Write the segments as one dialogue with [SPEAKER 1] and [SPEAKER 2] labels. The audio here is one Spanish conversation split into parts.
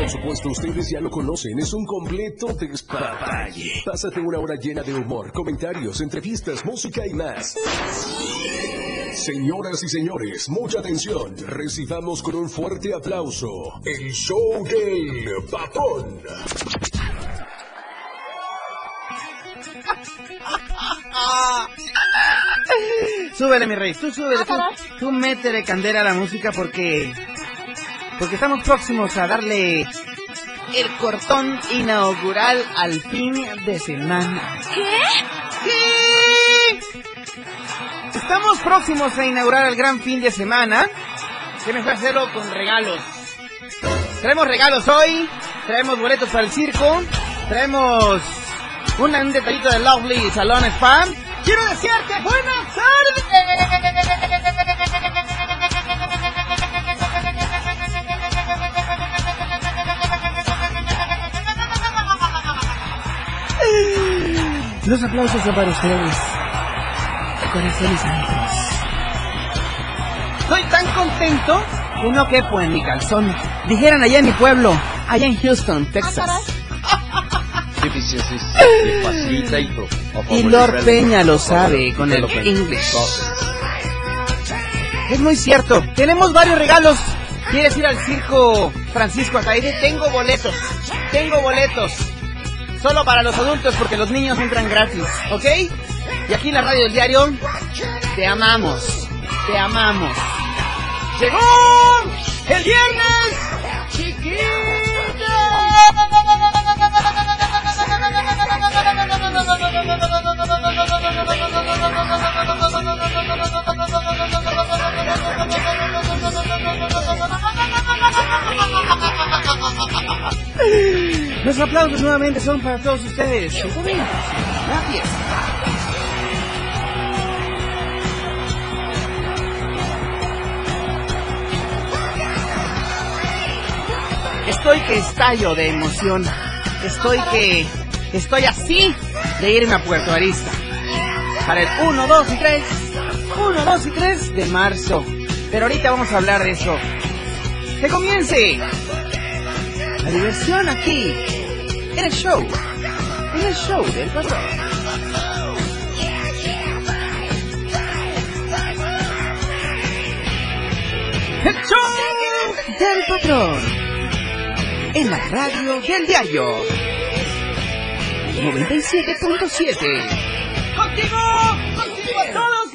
[SPEAKER 1] Por supuesto, ustedes ya lo conocen, es un completo despapalle. Pásate una hora llena de humor, comentarios, entrevistas, música y más. Señoras y señores, mucha atención. Recibamos con un fuerte aplauso el show del papón.
[SPEAKER 2] Súbele, mi rey, tú súbele, tú, tú métele candela a la música porque... Porque estamos próximos a darle el cortón inaugural al fin de semana.
[SPEAKER 3] ¿Qué?
[SPEAKER 2] ¿Qué? Estamos próximos a inaugurar el gran fin de semana. ¿Qué mejor hacerlo con regalos? Traemos regalos hoy, traemos boletos para el circo, traemos un, un detallito de Lovely Salón Spa. Quiero decirte buenas tardes. Los aplausos son para ustedes. Corazones santos. Estoy tan contento que no quepo en mi calzón. Dijeran allá en mi pueblo, allá en Houston, Texas. Y Lord Peña lo sabe con el English. Es muy cierto. Tenemos varios regalos. ¿Quieres ir al circo Francisco Ataide? Tengo boletos. Tengo boletos. Solo para los adultos porque los niños entran gratis. ¿Ok? Y aquí en la radio del diario, te amamos. Te amamos. Llegó el viernes. Los aplausos nuevamente son para todos ustedes. Gracias. Estoy que estallo de emoción. Estoy que... Estoy así de irme a Puerto Arista. Para el 1, 2 y 3. 1, 2 y 3 de marzo. Pero ahorita vamos a hablar de eso. ¡Que comience! La diversión aquí. En el show. En el show del patrón. El show del patrón. En la radio del diario. 97.7. ¡Contigo! ¡Contigo a todos!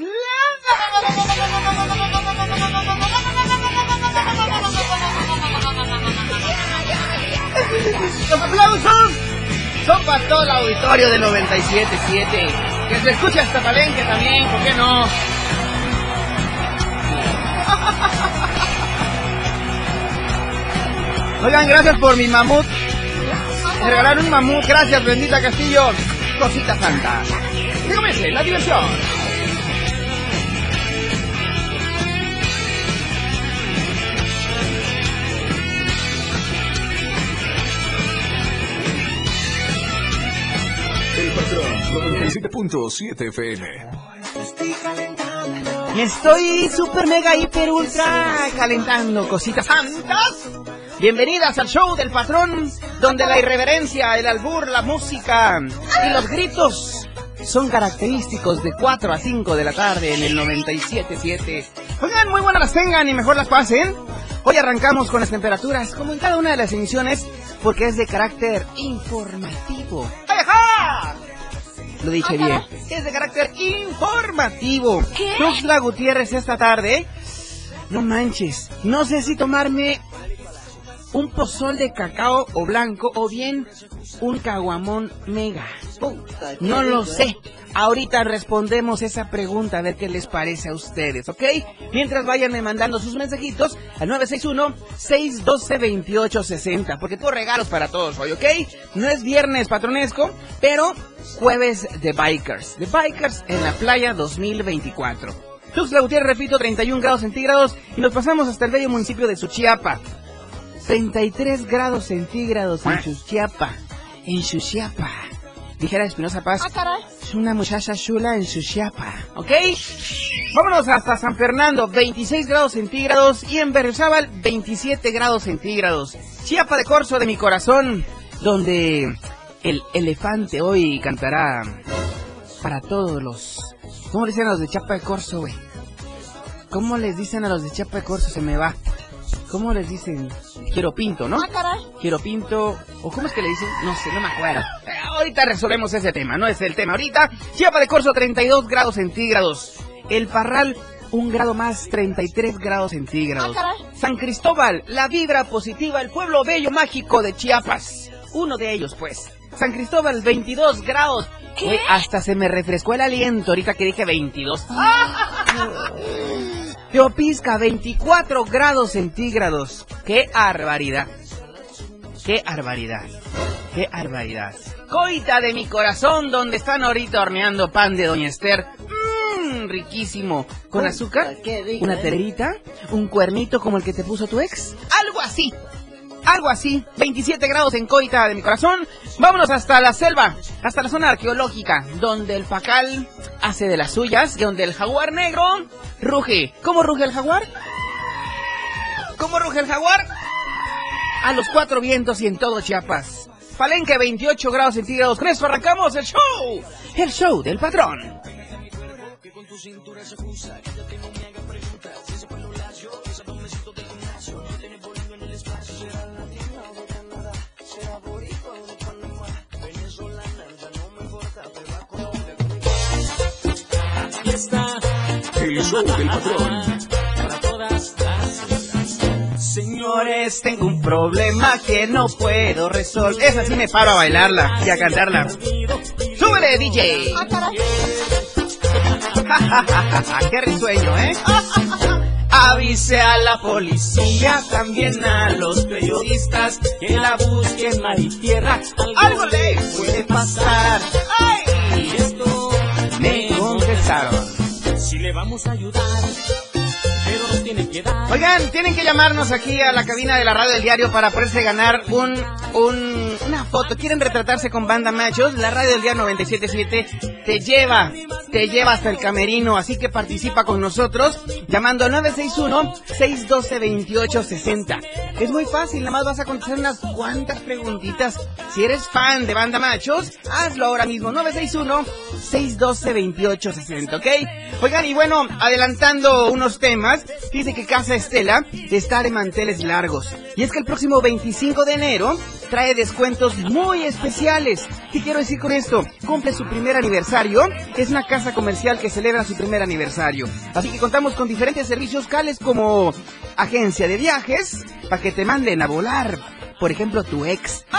[SPEAKER 2] ¡Los aplausos! Son para todo el auditorio de 97.7. Que se escuche hasta Palenque también, ¿por qué no? Oigan, gracias por mi mamut. Me regalaron un mamut. Gracias, bendita Castillo. Cosita santa. Que comience la diversión.
[SPEAKER 1] El patrón 97.7 FM.
[SPEAKER 2] Me estoy super mega hiper ultra calentando cositas santas. Bienvenidas al show del patrón, donde la irreverencia, el albur, la música y los gritos son característicos de 4 a 5 de la tarde en el 97.7. Oigan, muy buenas las tengan y mejor las pasen. Hoy arrancamos con las temperaturas, como en cada una de las emisiones, porque es de carácter informativo. ¡Ajá! Lo dije bien. Es de carácter informativo.
[SPEAKER 3] ¿Qué?
[SPEAKER 2] Tuxtla Gutiérrez esta tarde. No manches. No sé si tomarme un pozol de cacao o blanco o bien un caguamón mega. No lo sé. Ahorita respondemos esa pregunta a ver qué les parece a ustedes, ¿ok? Mientras vayan mandando sus mensajitos al 961-612-2860, porque tengo regalos para todos hoy, ¿ok? No es viernes patronesco, pero jueves de Bikers. De Bikers en la playa 2024. Tuxtla Gutiérrez, repito, 31 grados centígrados y nos pasamos hasta el bello municipio de Suchiapa. 33 grados centígrados en Suchiapa. En Suchiapa. Dijera Espinosa Paz. Es una muchacha chula en Suchiapa. ¿Ok? Vámonos hasta San Fernando, 26 grados centígrados. Y en Berriozábal, 27 grados centígrados. Chiapa de Corzo de mi corazón, donde el elefante hoy cantará para todos los... ¿Cómo le dicen a los de Chiapa de Corzo, güey? ¿Cómo les dicen a los de Chiapa de Corzo? Se me va. ¿Cómo les dicen? Quiero pinto, ¿no? Quiero pinto. ¿O cómo es que le dicen? No sé, no me acuerdo. Eh, ahorita resolvemos ese tema, no es el tema. Ahorita, Chiapa de Corzo, 32 grados centígrados. El Parral, un grado más, 33 grados centígrados. San Cristóbal, la vibra positiva, el pueblo bello mágico de Chiapas. Uno de ellos, pues. San Cristóbal, 22 grados. Güey, hasta se me refrescó el aliento ahorita que dije 22. Teopisca, 24 grados centígrados. ¡Qué barbaridad! ¡Qué barbaridad! ¡Qué barbaridad! Coita de mi corazón, donde están ahorita horneando pan de Doña Esther. Mmm, riquísimo. ¿Con azúcar? ¿Una tererita? ¿Un cuernito como el que te puso tu ex? Algo así. Algo así, 27 grados en coita de mi corazón. Vámonos hasta la selva, hasta la zona arqueológica, donde el pacal hace de las suyas y donde el jaguar negro ruge. ¿Cómo ruge el jaguar? ¿Cómo ruge el jaguar? A los cuatro vientos y en todo Chiapas. Palenque 28 grados centígrados. Con esto arrancamos el show. El show del patrón.
[SPEAKER 1] El show del patrón.
[SPEAKER 2] Señores, tengo un problema que no puedo resolver. Esa sí me paro a bailarla y a cantarla. ¡Súbele, DJ! ¡Qué risueño, eh! Avise a la policía, también a los periodistas que la busquen mar y tierra. Algo le puede pasar. ¡Ay! Y esto me contestaron.
[SPEAKER 4] Si le vamos a ayudar,
[SPEAKER 2] Oigan, tienen que llamarnos aquí a la cabina de la radio del diario para poderse ganar un, un, una foto. ¿Quieren retratarse con banda machos? La radio del diario 977 te lleva, te lleva hasta el camerino. Así que participa con nosotros llamando al 961-612-2860. Es muy fácil, nada más vas a contestar unas cuantas preguntitas. Si eres fan de banda machos, hazlo ahora mismo. 961-612-2860, ¿ok? Oigan, y bueno, adelantando unos temas, dice que Casa Estela está de manteles largos. Y es que el próximo 25 de enero trae descuentos muy especiales. ¿Qué quiero decir con esto? Cumple su primer aniversario. Es una casa comercial que celebra su primer aniversario. Así que contamos con diferentes servicios cales como agencia de viajes, para que te manden a volar. Por ejemplo, tu ex.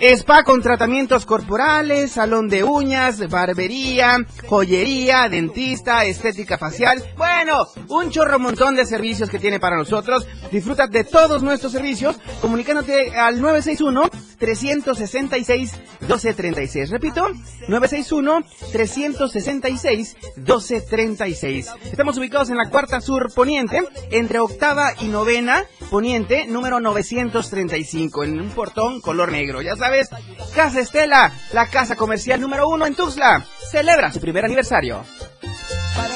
[SPEAKER 2] Spa con tratamientos corporales, salón de uñas, barbería, joyería, dentista, estética facial. Bueno, un chorro montón de servicios que tiene para nosotros. Disfruta de todos nuestros servicios comunicándote al 961 366 1236. Repito, 961 366 1236. Estamos ubicados en la cuarta sur poniente, entre octava y novena poniente, número 935, en un portón color negro. Ya sabes, Casa Estela, la casa comercial número uno en Tuxtla, celebra su primer aniversario.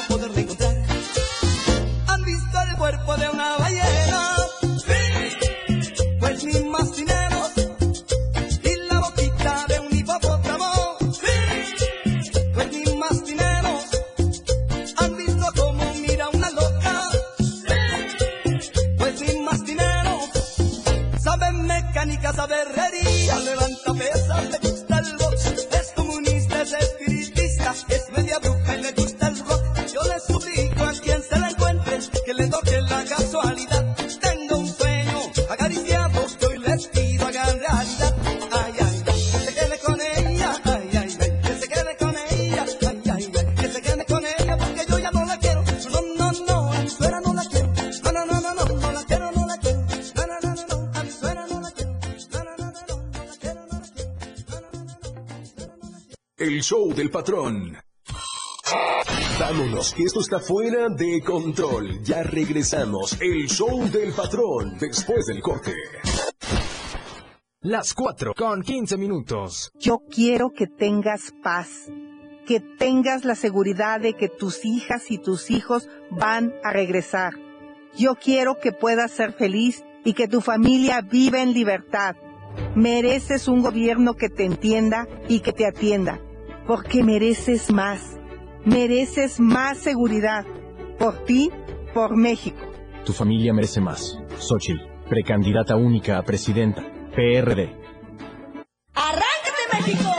[SPEAKER 5] para encontrar. ¿Han visto el cuerpo de una ballena? El
[SPEAKER 1] show del patrón. Vámonos, que esto está fuera de control. Ya regresamos. El show del patrón después del corte.
[SPEAKER 6] Las 4 con 15 minutos.
[SPEAKER 7] Yo quiero que tengas paz, que tengas la seguridad de que tus hijas y tus hijos van a regresar. Yo quiero que puedas ser feliz y que tu familia viva en libertad. Mereces un gobierno que te entienda y que te atienda, porque mereces más. Mereces más seguridad. Por ti, por México.
[SPEAKER 6] Tu familia merece más. Xochitl, precandidata única a presidenta. PRD.
[SPEAKER 3] ¡Arráncate, México!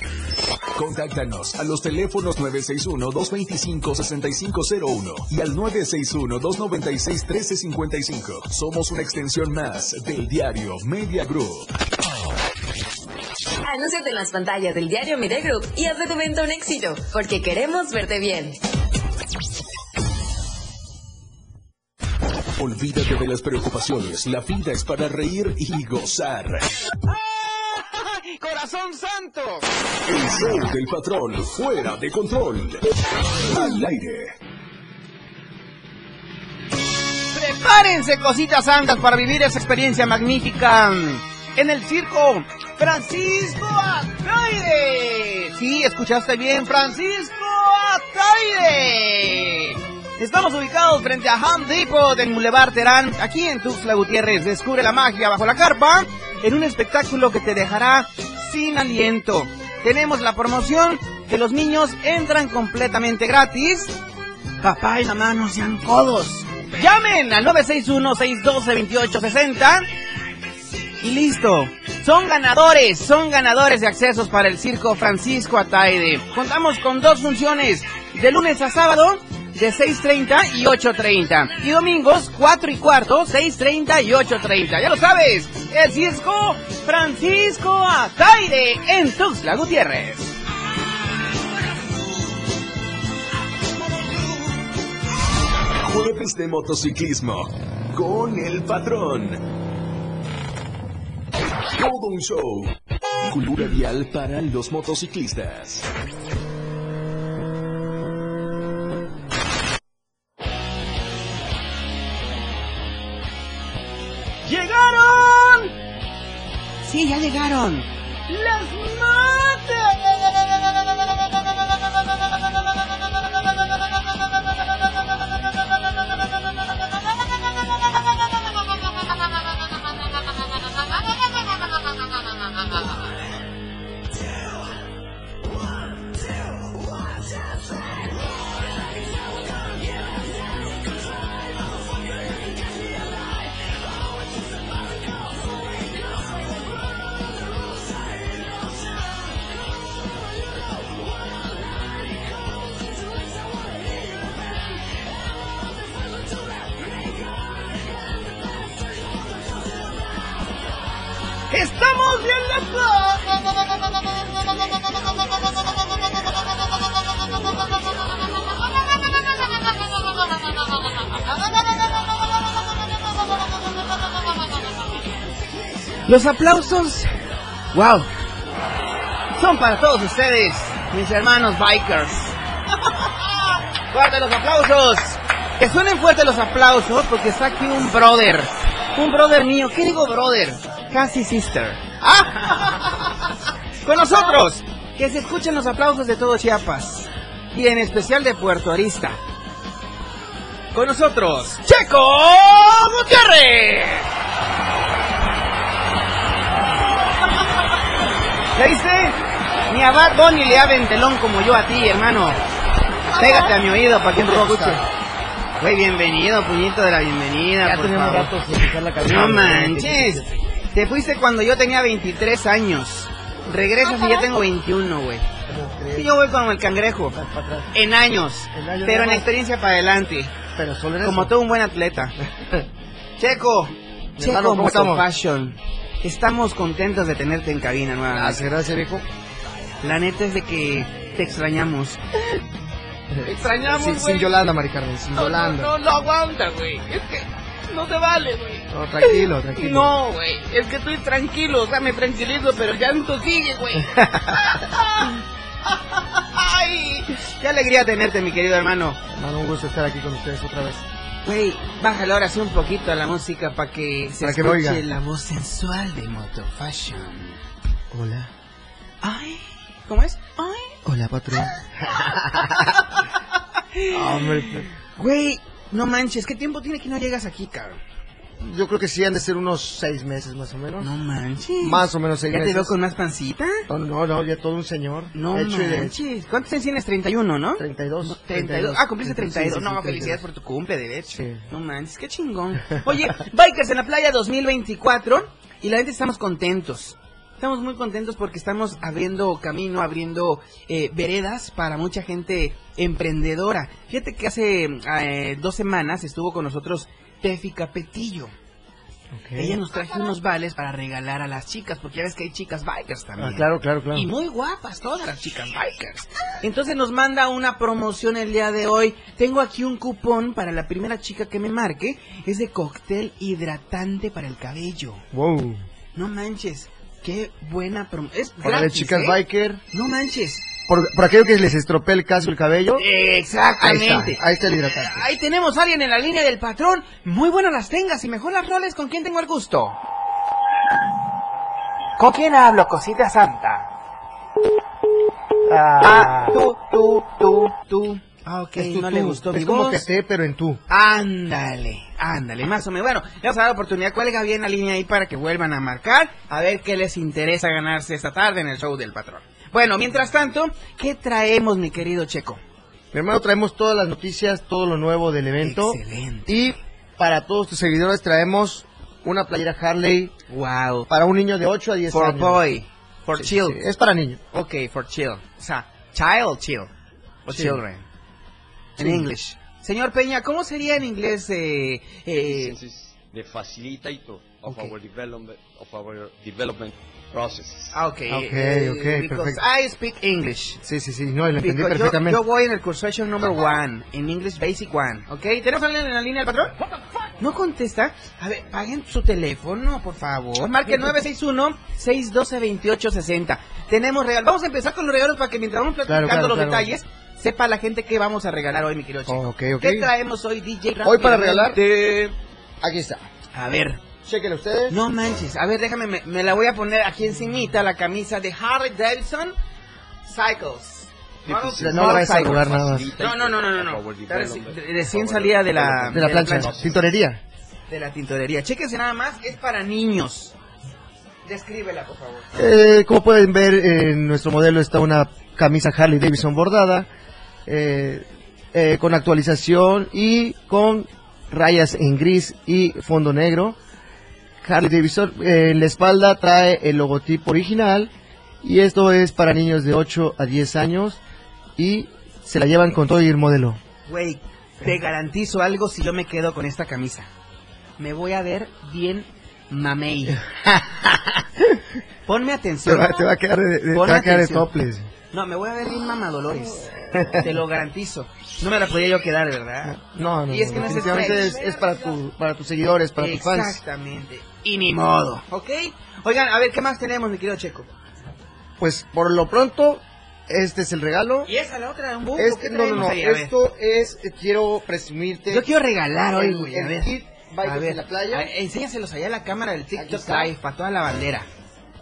[SPEAKER 1] Contáctanos a los teléfonos 961-225-6501 y al 961-296-1355. Somos una extensión más del diario Media Group.
[SPEAKER 8] Anúnciate en las pantallas del diario Media Group y haz de tu evento un éxito, porque queremos verte bien.
[SPEAKER 1] Olvídate de las preocupaciones. La vida es para reír y gozar.
[SPEAKER 2] ¡Corazón santo!
[SPEAKER 1] El show del patrón fuera de control. Al aire.
[SPEAKER 2] Prepárense, cositas santas, para vivir esa experiencia magnífica en el circo Francisco Ataide. Sí, escuchaste bien, Francisco Ataide. Estamos ubicados frente a Home Depot del Boulevard Terán, aquí en Tuxtla Gutiérrez. Descubre la magia bajo la carpa en un espectáculo que te dejará sin aliento. Tenemos la promoción que los niños entran completamente gratis. Papá y mamá no sean codos. Llamen al 961-612-2860 y listo. Son ganadores, son ganadores de accesos para el Circo Francisco Ataide. Contamos con dos funciones, de lunes a sábado, de 6.30 y 8.30. Y domingos, 4 y cuarto, 6.30 y 8.30. Ya lo sabes, el Circo Francisco Ataide en Tuxtla Gutiérrez.
[SPEAKER 1] Jueves de motociclismo con el patrón. Todo un show. Cultura vial para los motociclistas.
[SPEAKER 2] Sí, ya llegaron. ¡Las ¡Estamos Los aplausos, wow, son para todos ustedes, mis hermanos bikers. Fuerte los aplausos. Que suenen fuertes los aplausos porque está aquí un brother. Un brother mío. ¿Qué digo brother? Casi sister. Con nosotros. Que se escuchen los aplausos de todo Chiapas. Y en especial de Puerto Arista. Con nosotros, Checo Gutiérrez. ¿Ya viste? Ni a Bad Bunny le abren telón como yo a ti, hermano. Pégate a mi oído para que te escuche. Güey, bienvenido, puñito de la bienvenida.
[SPEAKER 9] Ya
[SPEAKER 2] por
[SPEAKER 9] tenemos
[SPEAKER 2] favor.
[SPEAKER 9] rato sin la canción.
[SPEAKER 2] No manches. Te fuiste cuando yo tenía 23 años. Regresas y ya tengo 21, güey. Sí, yo voy como el cangrejo. En años. Pero en experiencia para adelante.
[SPEAKER 9] Pero solo
[SPEAKER 2] Como todo un buen atleta. Checo. Checo
[SPEAKER 9] ¿cómo estamos?
[SPEAKER 2] Fashion. Estamos contentos de tenerte en cabina nuevamente.
[SPEAKER 9] Gracias, gracias, viejo.
[SPEAKER 2] La neta es de que te extrañamos. Te extrañamos,
[SPEAKER 9] Sin,
[SPEAKER 2] güey.
[SPEAKER 9] sin Yolanda, Mari Carmen, sin
[SPEAKER 2] No, no,
[SPEAKER 9] Yolanda.
[SPEAKER 2] no, no aguanta, güey. Es que no te vale, güey.
[SPEAKER 9] No, tranquilo, tranquilo.
[SPEAKER 2] No, güey, es que estoy tranquilo, o sea, me tranquilizo, pero ya no sigue, güey. Ay, qué alegría tenerte, mi querido hermano.
[SPEAKER 9] Hermano, un gusto estar aquí con ustedes otra vez.
[SPEAKER 2] Güey, bájale ahora sí un poquito a la música para que se
[SPEAKER 9] Para
[SPEAKER 2] escuche la voz sensual de Moto Fashion.
[SPEAKER 9] Hola.
[SPEAKER 2] Ay, ¿cómo es? Ay.
[SPEAKER 9] Hola, patrón. Hombre,
[SPEAKER 2] Güey, no manches, ¿qué tiempo tiene que no llegas aquí, cabrón?
[SPEAKER 9] Yo creo que sí han de ser unos seis meses más o menos.
[SPEAKER 2] No manches.
[SPEAKER 9] Más o menos seis
[SPEAKER 2] ¿Ya te
[SPEAKER 9] meses.
[SPEAKER 2] veo con más pancita?
[SPEAKER 9] No, no, no, ya todo un señor.
[SPEAKER 2] No
[SPEAKER 9] Hecho
[SPEAKER 2] manches. ¿Cuántos años tienes? 31, ¿no?
[SPEAKER 9] 32.
[SPEAKER 2] 32. Ah, cumpliste 32.
[SPEAKER 9] Sí, sí,
[SPEAKER 2] no,
[SPEAKER 9] sí,
[SPEAKER 2] felicidades
[SPEAKER 9] 32.
[SPEAKER 2] por tu cumple, de hecho.
[SPEAKER 9] Sí.
[SPEAKER 2] No manches, qué chingón. Oye, Bikers en la Playa 2024 y la gente estamos contentos. Estamos muy contentos porque estamos abriendo camino, abriendo eh, veredas para mucha gente emprendedora. Fíjate que hace eh, dos semanas estuvo con nosotros Tefi Capetillo. Ella nos trajo unos vales para regalar a las chicas, porque ya ves que hay chicas bikers también.
[SPEAKER 9] Ah, claro, claro, claro.
[SPEAKER 2] Y muy guapas todas las chicas bikers. Entonces nos manda una promoción el día de hoy. Tengo aquí un cupón para la primera chica que me marque. Es de cóctel hidratante para el cabello.
[SPEAKER 9] Wow.
[SPEAKER 2] No manches. Qué buena promoción. Es
[SPEAKER 9] Para las
[SPEAKER 2] gratis,
[SPEAKER 9] chicas
[SPEAKER 2] ¿eh?
[SPEAKER 9] biker.
[SPEAKER 2] No manches.
[SPEAKER 9] Por, por aquello que les estropea el caso el cabello. Ahí
[SPEAKER 2] Exactamente.
[SPEAKER 9] está, ahí está el hidratante.
[SPEAKER 2] Ahí tenemos a alguien en la línea del patrón. Muy buenas las tengas y mejor las roles. ¿Con quién tengo el gusto? ¿Con quién hablo, cosita santa? Ah, tú, tú, tú, tú. Ah, ok, no
[SPEAKER 9] tú.
[SPEAKER 2] le gustó mi
[SPEAKER 9] Es como
[SPEAKER 2] voz.
[SPEAKER 9] que te, pero en tú.
[SPEAKER 2] Ándale, ándale, más o menos. Bueno, le vamos a dar la oportunidad. Cuelga bien la línea ahí para que vuelvan a marcar. A ver qué les interesa ganarse esta tarde en el show del patrón. Bueno, mientras tanto, ¿qué traemos, mi querido Checo?
[SPEAKER 9] Mi hermano, traemos todas las noticias, todo lo nuevo del evento.
[SPEAKER 2] Excelente.
[SPEAKER 9] Y para todos tus seguidores traemos una playera Harley
[SPEAKER 2] Wow.
[SPEAKER 9] para un niño de 8 a 10
[SPEAKER 2] For
[SPEAKER 9] años.
[SPEAKER 2] boy. For
[SPEAKER 9] Sí,
[SPEAKER 2] chill.
[SPEAKER 9] sí, es para niños.
[SPEAKER 2] Ok, for chill. O sea, child chill. O
[SPEAKER 9] Sí.
[SPEAKER 2] children. En
[SPEAKER 9] Sí.
[SPEAKER 2] English. Señor Peña, ¿cómo sería en inglés eh, eh,
[SPEAKER 10] the facilitator of
[SPEAKER 2] Okay.
[SPEAKER 10] our development of our development process.
[SPEAKER 2] Ah, ok.
[SPEAKER 9] Ok,
[SPEAKER 2] eh,
[SPEAKER 9] ok,
[SPEAKER 2] because
[SPEAKER 9] perfecto.
[SPEAKER 2] I speak English.
[SPEAKER 9] Sí, sí, sí, no, lo entendí
[SPEAKER 2] Because yo,
[SPEAKER 9] perfectamente.
[SPEAKER 2] yo voy en el cursuation number one, en English Basic One, ¿ok? ¿Tenemos alguien en la línea del patrón? No contesta. A ver, paguen su teléfono, por favor. Marque 961-612-2860. Tenemos regalos. Vamos a empezar con los regalos para que mientras vamos platicando
[SPEAKER 9] Claro, claro,
[SPEAKER 2] los
[SPEAKER 9] claro.
[SPEAKER 2] detalles, sepa la gente qué vamos a regalar hoy, mi querido chico.
[SPEAKER 9] Oh, ok, ok.
[SPEAKER 2] ¿Qué traemos hoy, DJ?
[SPEAKER 9] Hoy para regalar, aquí está.
[SPEAKER 2] A ver.
[SPEAKER 9] Chequen ustedes.
[SPEAKER 2] No manches. A ver, déjame, me, me la voy a poner aquí encimita, la camisa de Harley Davidson Cycles.
[SPEAKER 9] No, no le vayas a nada más.
[SPEAKER 2] No, no, no, no, no. no. Recién salida de la.
[SPEAKER 9] De la plancha, tintorería.
[SPEAKER 2] De la tintorería. Chéquense nada más, es para niños. Descríbela, por favor.
[SPEAKER 9] Eh, como pueden ver, en nuestro modelo está una camisa Harley Davidson bordada, eh, eh, con actualización y con rayas en gris y fondo negro. Harley Davidson en la espalda trae el logotipo original y esto es para niños de 8 a 10 años y se la llevan con todo y el modelo.
[SPEAKER 2] Güey, te garantizo algo si yo me quedo con esta camisa. Me voy a ver bien mamey. Ponme
[SPEAKER 9] Te
[SPEAKER 2] atención.
[SPEAKER 9] va, te va a quedar de, de- te
[SPEAKER 2] Pon
[SPEAKER 9] va a quedar de topless.
[SPEAKER 2] No, me voy a ver bien mamadolores. Te lo garantizo. No me la podía yo quedar, ¿verdad?
[SPEAKER 9] No, no,
[SPEAKER 2] Y es
[SPEAKER 9] no,
[SPEAKER 2] que no es
[SPEAKER 9] es, es para, tu, para tus seguidores, para tus fans.
[SPEAKER 2] Exactamente. Y ni modo. ¿Ok? Oigan, a ver, ¿qué más tenemos, mi querido Checo?
[SPEAKER 9] Pues por lo pronto, este es el regalo.
[SPEAKER 2] Y esa la otra, un buco.
[SPEAKER 9] Este,
[SPEAKER 2] ¿qué
[SPEAKER 9] no, no, no,
[SPEAKER 2] ahí? A ver.
[SPEAKER 9] esto es, eh, quiero presumirte.
[SPEAKER 2] Yo quiero regalar hoy, güey. A ver.
[SPEAKER 9] kit
[SPEAKER 2] A ver.
[SPEAKER 9] en la playa.
[SPEAKER 2] A- enséñaselos allá a la cámara del TikTok. Live para toda la bandera.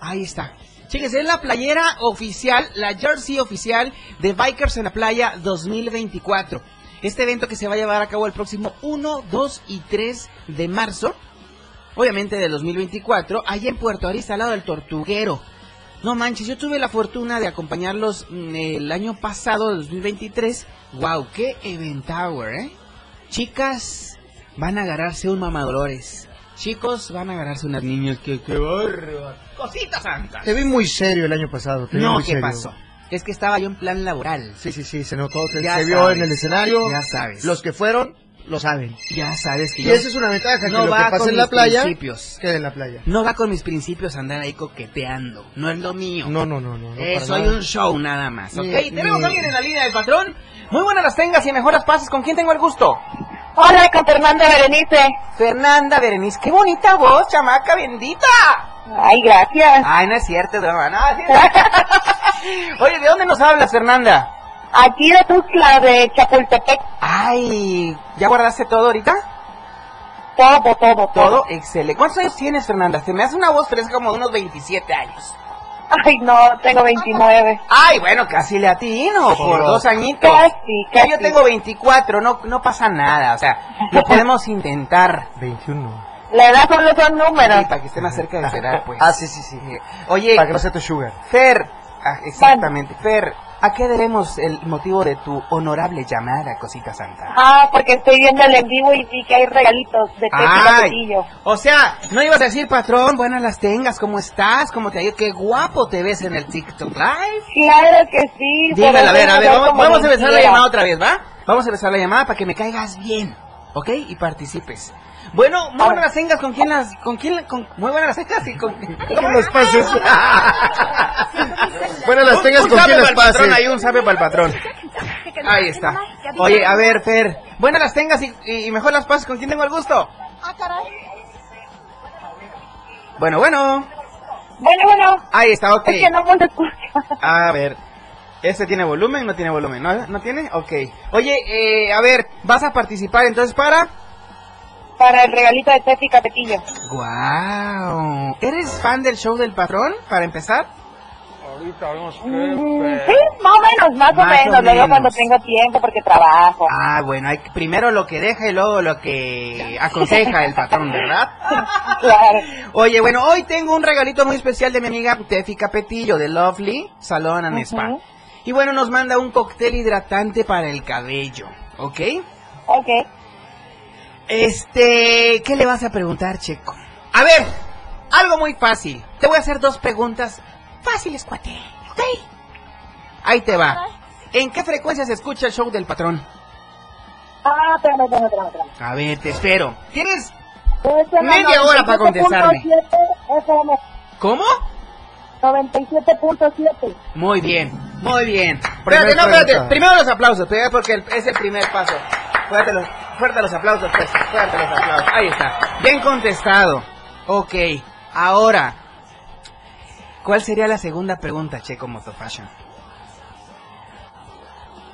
[SPEAKER 2] Ahí está. Chéquense, es la playera oficial, la jersey oficial de Bikers en la Playa 2024. Este evento que se va a llevar a cabo el próximo 1, 2 y 3 de marzo, obviamente del 2024, allá en Puerto Arista, al lado del Tortuguero. No manches, yo tuve la fortuna de acompañarlos mm, el año pasado, 2023. Wow, qué event hour, ¿eh? Chicas, van a agarrarse un mamadolores. Chicos, van a agarrarse unas niñas qué bárbaro. Cositas santas.
[SPEAKER 9] Te vi muy serio el año pasado. te vi
[SPEAKER 2] No,
[SPEAKER 9] muy
[SPEAKER 2] ¿qué
[SPEAKER 9] serio.
[SPEAKER 2] pasó? Es que estaba yo en plan laboral.
[SPEAKER 9] Sí, sí, sí, se notó,
[SPEAKER 2] Ya
[SPEAKER 9] se vio en el escenario.
[SPEAKER 2] ya sabes.
[SPEAKER 9] Los que fueron, lo saben.
[SPEAKER 2] Ya sabes que
[SPEAKER 9] Y
[SPEAKER 2] yo-
[SPEAKER 9] esa es una ventaja, que
[SPEAKER 2] no
[SPEAKER 9] lo
[SPEAKER 2] va
[SPEAKER 9] que pasa
[SPEAKER 2] con
[SPEAKER 9] en la
[SPEAKER 2] mis
[SPEAKER 9] playa,
[SPEAKER 2] principios.
[SPEAKER 9] queda en la playa.
[SPEAKER 2] No va con mis principios andar ahí coqueteando. No es lo mío.
[SPEAKER 9] No, no, no, no. no
[SPEAKER 2] Eh, soy
[SPEAKER 9] nada.
[SPEAKER 2] un show nada más, ¿ok?
[SPEAKER 9] Ni-
[SPEAKER 2] Tenemos
[SPEAKER 9] ni-
[SPEAKER 2] a alguien en la línea del patrón. Muy buenas las tengas y mejor las pases. ¿Con quién tengo el gusto?
[SPEAKER 11] Hola, con Fernanda Berenice.
[SPEAKER 2] Fernanda Berenice. ¡Qué bonita voz, chamaca bendita!
[SPEAKER 11] Ay, gracias.
[SPEAKER 2] Ay, no es cierto, broma. No, sí es- Oye, ¿de dónde nos hablas, Fernanda?
[SPEAKER 11] Aquí de Tuxtla, de Chapultepec.
[SPEAKER 2] Ay, ¿ya guardaste todo ahorita?
[SPEAKER 11] Todo, todo, todo.
[SPEAKER 2] Todo, excelente. ¿Cuántos años tienes, Fernanda? Se me hace una voz fresca como de unos 27 años.
[SPEAKER 11] Ay, no, tengo 29.
[SPEAKER 2] Ay, bueno, casi le atino, por dos añitos.
[SPEAKER 11] Casi,
[SPEAKER 2] Ya
[SPEAKER 11] casi.
[SPEAKER 2] yo tengo 24, no, no pasa nada, o sea, lo podemos intentar.
[SPEAKER 9] 21.
[SPEAKER 11] La edad solo son números.
[SPEAKER 2] Sí, para que esté más cerca de será, pues.
[SPEAKER 9] Ah, sí, sí, sí.
[SPEAKER 2] Oye,
[SPEAKER 9] Para que no sea tu sugar.
[SPEAKER 2] Fer, ah, exactamente, Fer, ¿a qué debemos el motivo de tu honorable llamada, cosita santa?
[SPEAKER 11] Ah, porque estoy viendo el en vivo y vi que hay regalitos de Petillo.
[SPEAKER 2] o sea, no ibas a decir, patrón, buenas las tengas, ¿cómo estás? ¿Cómo te ha ido? Qué guapo te ves en el TikTok Live.
[SPEAKER 11] Claro que sí.
[SPEAKER 2] Dímelo, a ver, a ver, vamos, vamos a empezar la llamada otra vez, ¿va? Vamos a empezar la llamada para que me caigas bien, ¿ok? Y participes. Bueno, muy buenas las tengas, ¿con quién las, con quién, con, muy buenas las tengas y con...
[SPEAKER 9] ¿Cómo las pases? Bueno, las tengas con quien las pases.
[SPEAKER 2] ahí un sape para el patrón. Ahí está. Oye, a ver, Fer, buenas las tengas y, mejor las pases, ¿con quién tengo el gusto? Bueno, bueno.
[SPEAKER 11] Bueno, bueno.
[SPEAKER 2] Ahí está, ok.
[SPEAKER 11] Es que no me escucha.
[SPEAKER 2] A ver. ¿Este tiene volumen? ¿No tiene volumen? ¿No, ¿No tiene? Ok. Oye, eh, a ver, ¿vas a participar entonces para...?
[SPEAKER 11] Para el regalito de Tequila Petillo.
[SPEAKER 2] ¡Wow! ¿Eres fan del show del patrón, para empezar?
[SPEAKER 10] Ahorita vemos
[SPEAKER 11] Mm, sí, más o menos, más,
[SPEAKER 2] Más
[SPEAKER 11] o
[SPEAKER 2] o
[SPEAKER 11] menos. Luego
[SPEAKER 2] menos.
[SPEAKER 11] cuando tengo tiempo porque trabajo.
[SPEAKER 2] Ah, bueno, hay que- primero lo que deja y luego lo que aconseja el patrón, ¿verdad?
[SPEAKER 11] Claro.
[SPEAKER 2] Oye, bueno, hoy tengo un regalito muy especial de mi amiga Tefi Capetillo de Lovely Salon and Spa.
[SPEAKER 11] Ujú.
[SPEAKER 2] Y bueno, nos manda un cóctel hidratante para el cabello, ¿ok?
[SPEAKER 11] Ok.
[SPEAKER 2] Este, ¿qué le vas a preguntar, Checo? A ver, algo muy fácil. Te voy a hacer dos preguntas fáciles, cuate. ¿Ok? Ahí te va. ¿En qué frecuencia se escucha el show del patrón?
[SPEAKER 11] Ah, espérame, espérame, espérame. espérame.
[SPEAKER 2] A ver, te espero. ¿Tienes
[SPEAKER 11] Es en la
[SPEAKER 2] Media hora para contestarme.
[SPEAKER 11] 97.7 FM,
[SPEAKER 2] cómo?
[SPEAKER 11] 97.7.
[SPEAKER 2] Muy bien, muy bien. Espérate, no, espérate. Primero los aplausos, primero porque el- es el primer paso. Fuerte los aplausos, pues. Fuerte los aplausos. Ahí está. Bien contestado. Ok. Ahora, ¿cuál sería la segunda pregunta, Checo Motofashion?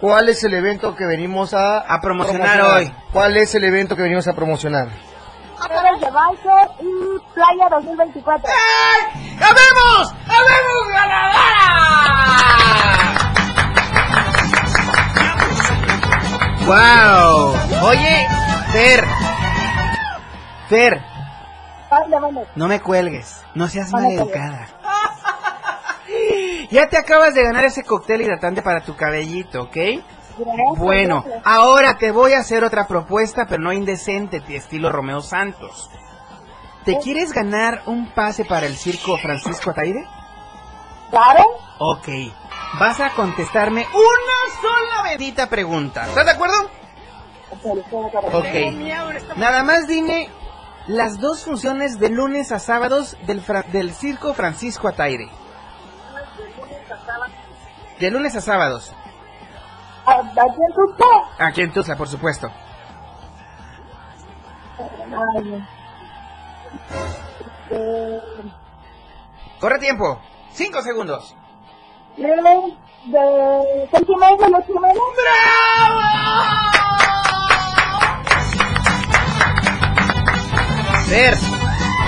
[SPEAKER 9] ¿Cuál es el evento que venimos a,
[SPEAKER 2] A promocionar hoy.
[SPEAKER 9] ¿Cuál es el evento que venimos a promocionar?
[SPEAKER 11] De Biker y Playa 2024.
[SPEAKER 2] ¡Habemos! ¡Habemos ganadora! ¡Wow! Oye, Fer. Fer,
[SPEAKER 11] Vale, vale.
[SPEAKER 2] no me cuelgues. No seas
[SPEAKER 11] Vale,
[SPEAKER 2] mal educada. Ya te acabas de ganar ese cóctel hidratante para tu cabellito, ¿ok? Bueno, ahora te voy a hacer otra propuesta, pero no indecente, de estilo Romeo Santos. ¿Te quieres ganar un pase para el circo Francisco Ataide?
[SPEAKER 11] ¿Claro?
[SPEAKER 2] Ok. Vas a contestarme una sola bendita pregunta. ¿Estás de acuerdo? Ok. Nada más dime las dos funciones de lunes a sábados del, fra- del circo Francisco Ataire. De lunes a sábados.
[SPEAKER 11] ¿A- ¿Aquí en Tuxtla?
[SPEAKER 2] Aquí en Tuzla, por supuesto. Corre tiempo. Cinco segundos.
[SPEAKER 11] De de media a ocho y media.
[SPEAKER 2] Ver,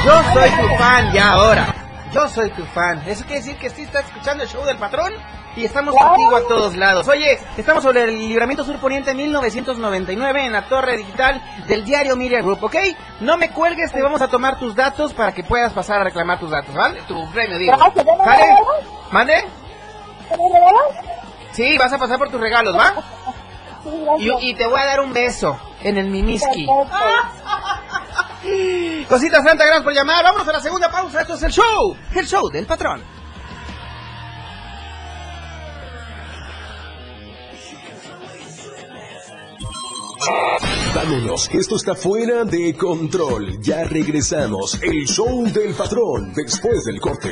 [SPEAKER 2] yo soy tu fan ya ahora. Yo soy tu fan. Eso quiere decir que sí estás escuchando el show del patrón y estamos contigo a todos lados. Oye, estamos sobre el libramiento sur poniente 1999 en la torre digital del diario Media Group, ¿ok? No me cuelgues, te vamos a tomar tus datos para que puedas pasar a reclamar tus datos, ¿vale? Tu premio, digo.
[SPEAKER 11] Gracias, ¿ya me
[SPEAKER 2] ¿Vale?
[SPEAKER 11] regalas?
[SPEAKER 2] Sí, vas a pasar por tus regalos, ¿va?
[SPEAKER 11] Sí, gracias.
[SPEAKER 2] Y, y te voy a dar un beso en el mimiski. Cosita Santa, gracias por llamar. Vámonos a la segunda pausa. Esto es el show. El show del patrón.
[SPEAKER 1] Vámonos, esto está fuera de control. Ya regresamos. El show del patrón después del corte.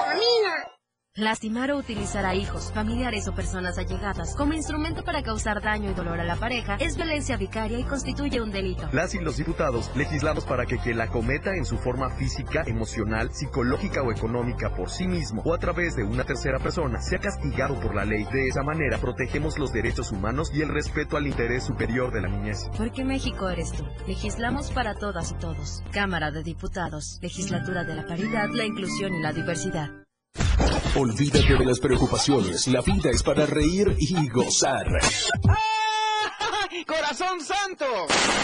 [SPEAKER 12] 啥命啊？
[SPEAKER 13] Lastimar o utilizar a hijos, familiares o personas allegadas como instrumento para causar daño y dolor a la pareja es violencia vicaria y constituye un delito.
[SPEAKER 14] Las y los diputados legislamos para que quien la cometa en su forma física, emocional, psicológica o económica por sí mismo o a través de una tercera persona sea castigado por la ley. De esa manera protegemos los derechos humanos y el respeto al interés superior de la niñez.
[SPEAKER 13] Porque México eres tú. Legislamos para todas y todos. Cámara de Diputados. Legislatura de la Paridad, la Inclusión y la Diversidad.
[SPEAKER 1] Olvídate de las preocupaciones. La vida es para reír y gozar.
[SPEAKER 2] ¡Corazón santo!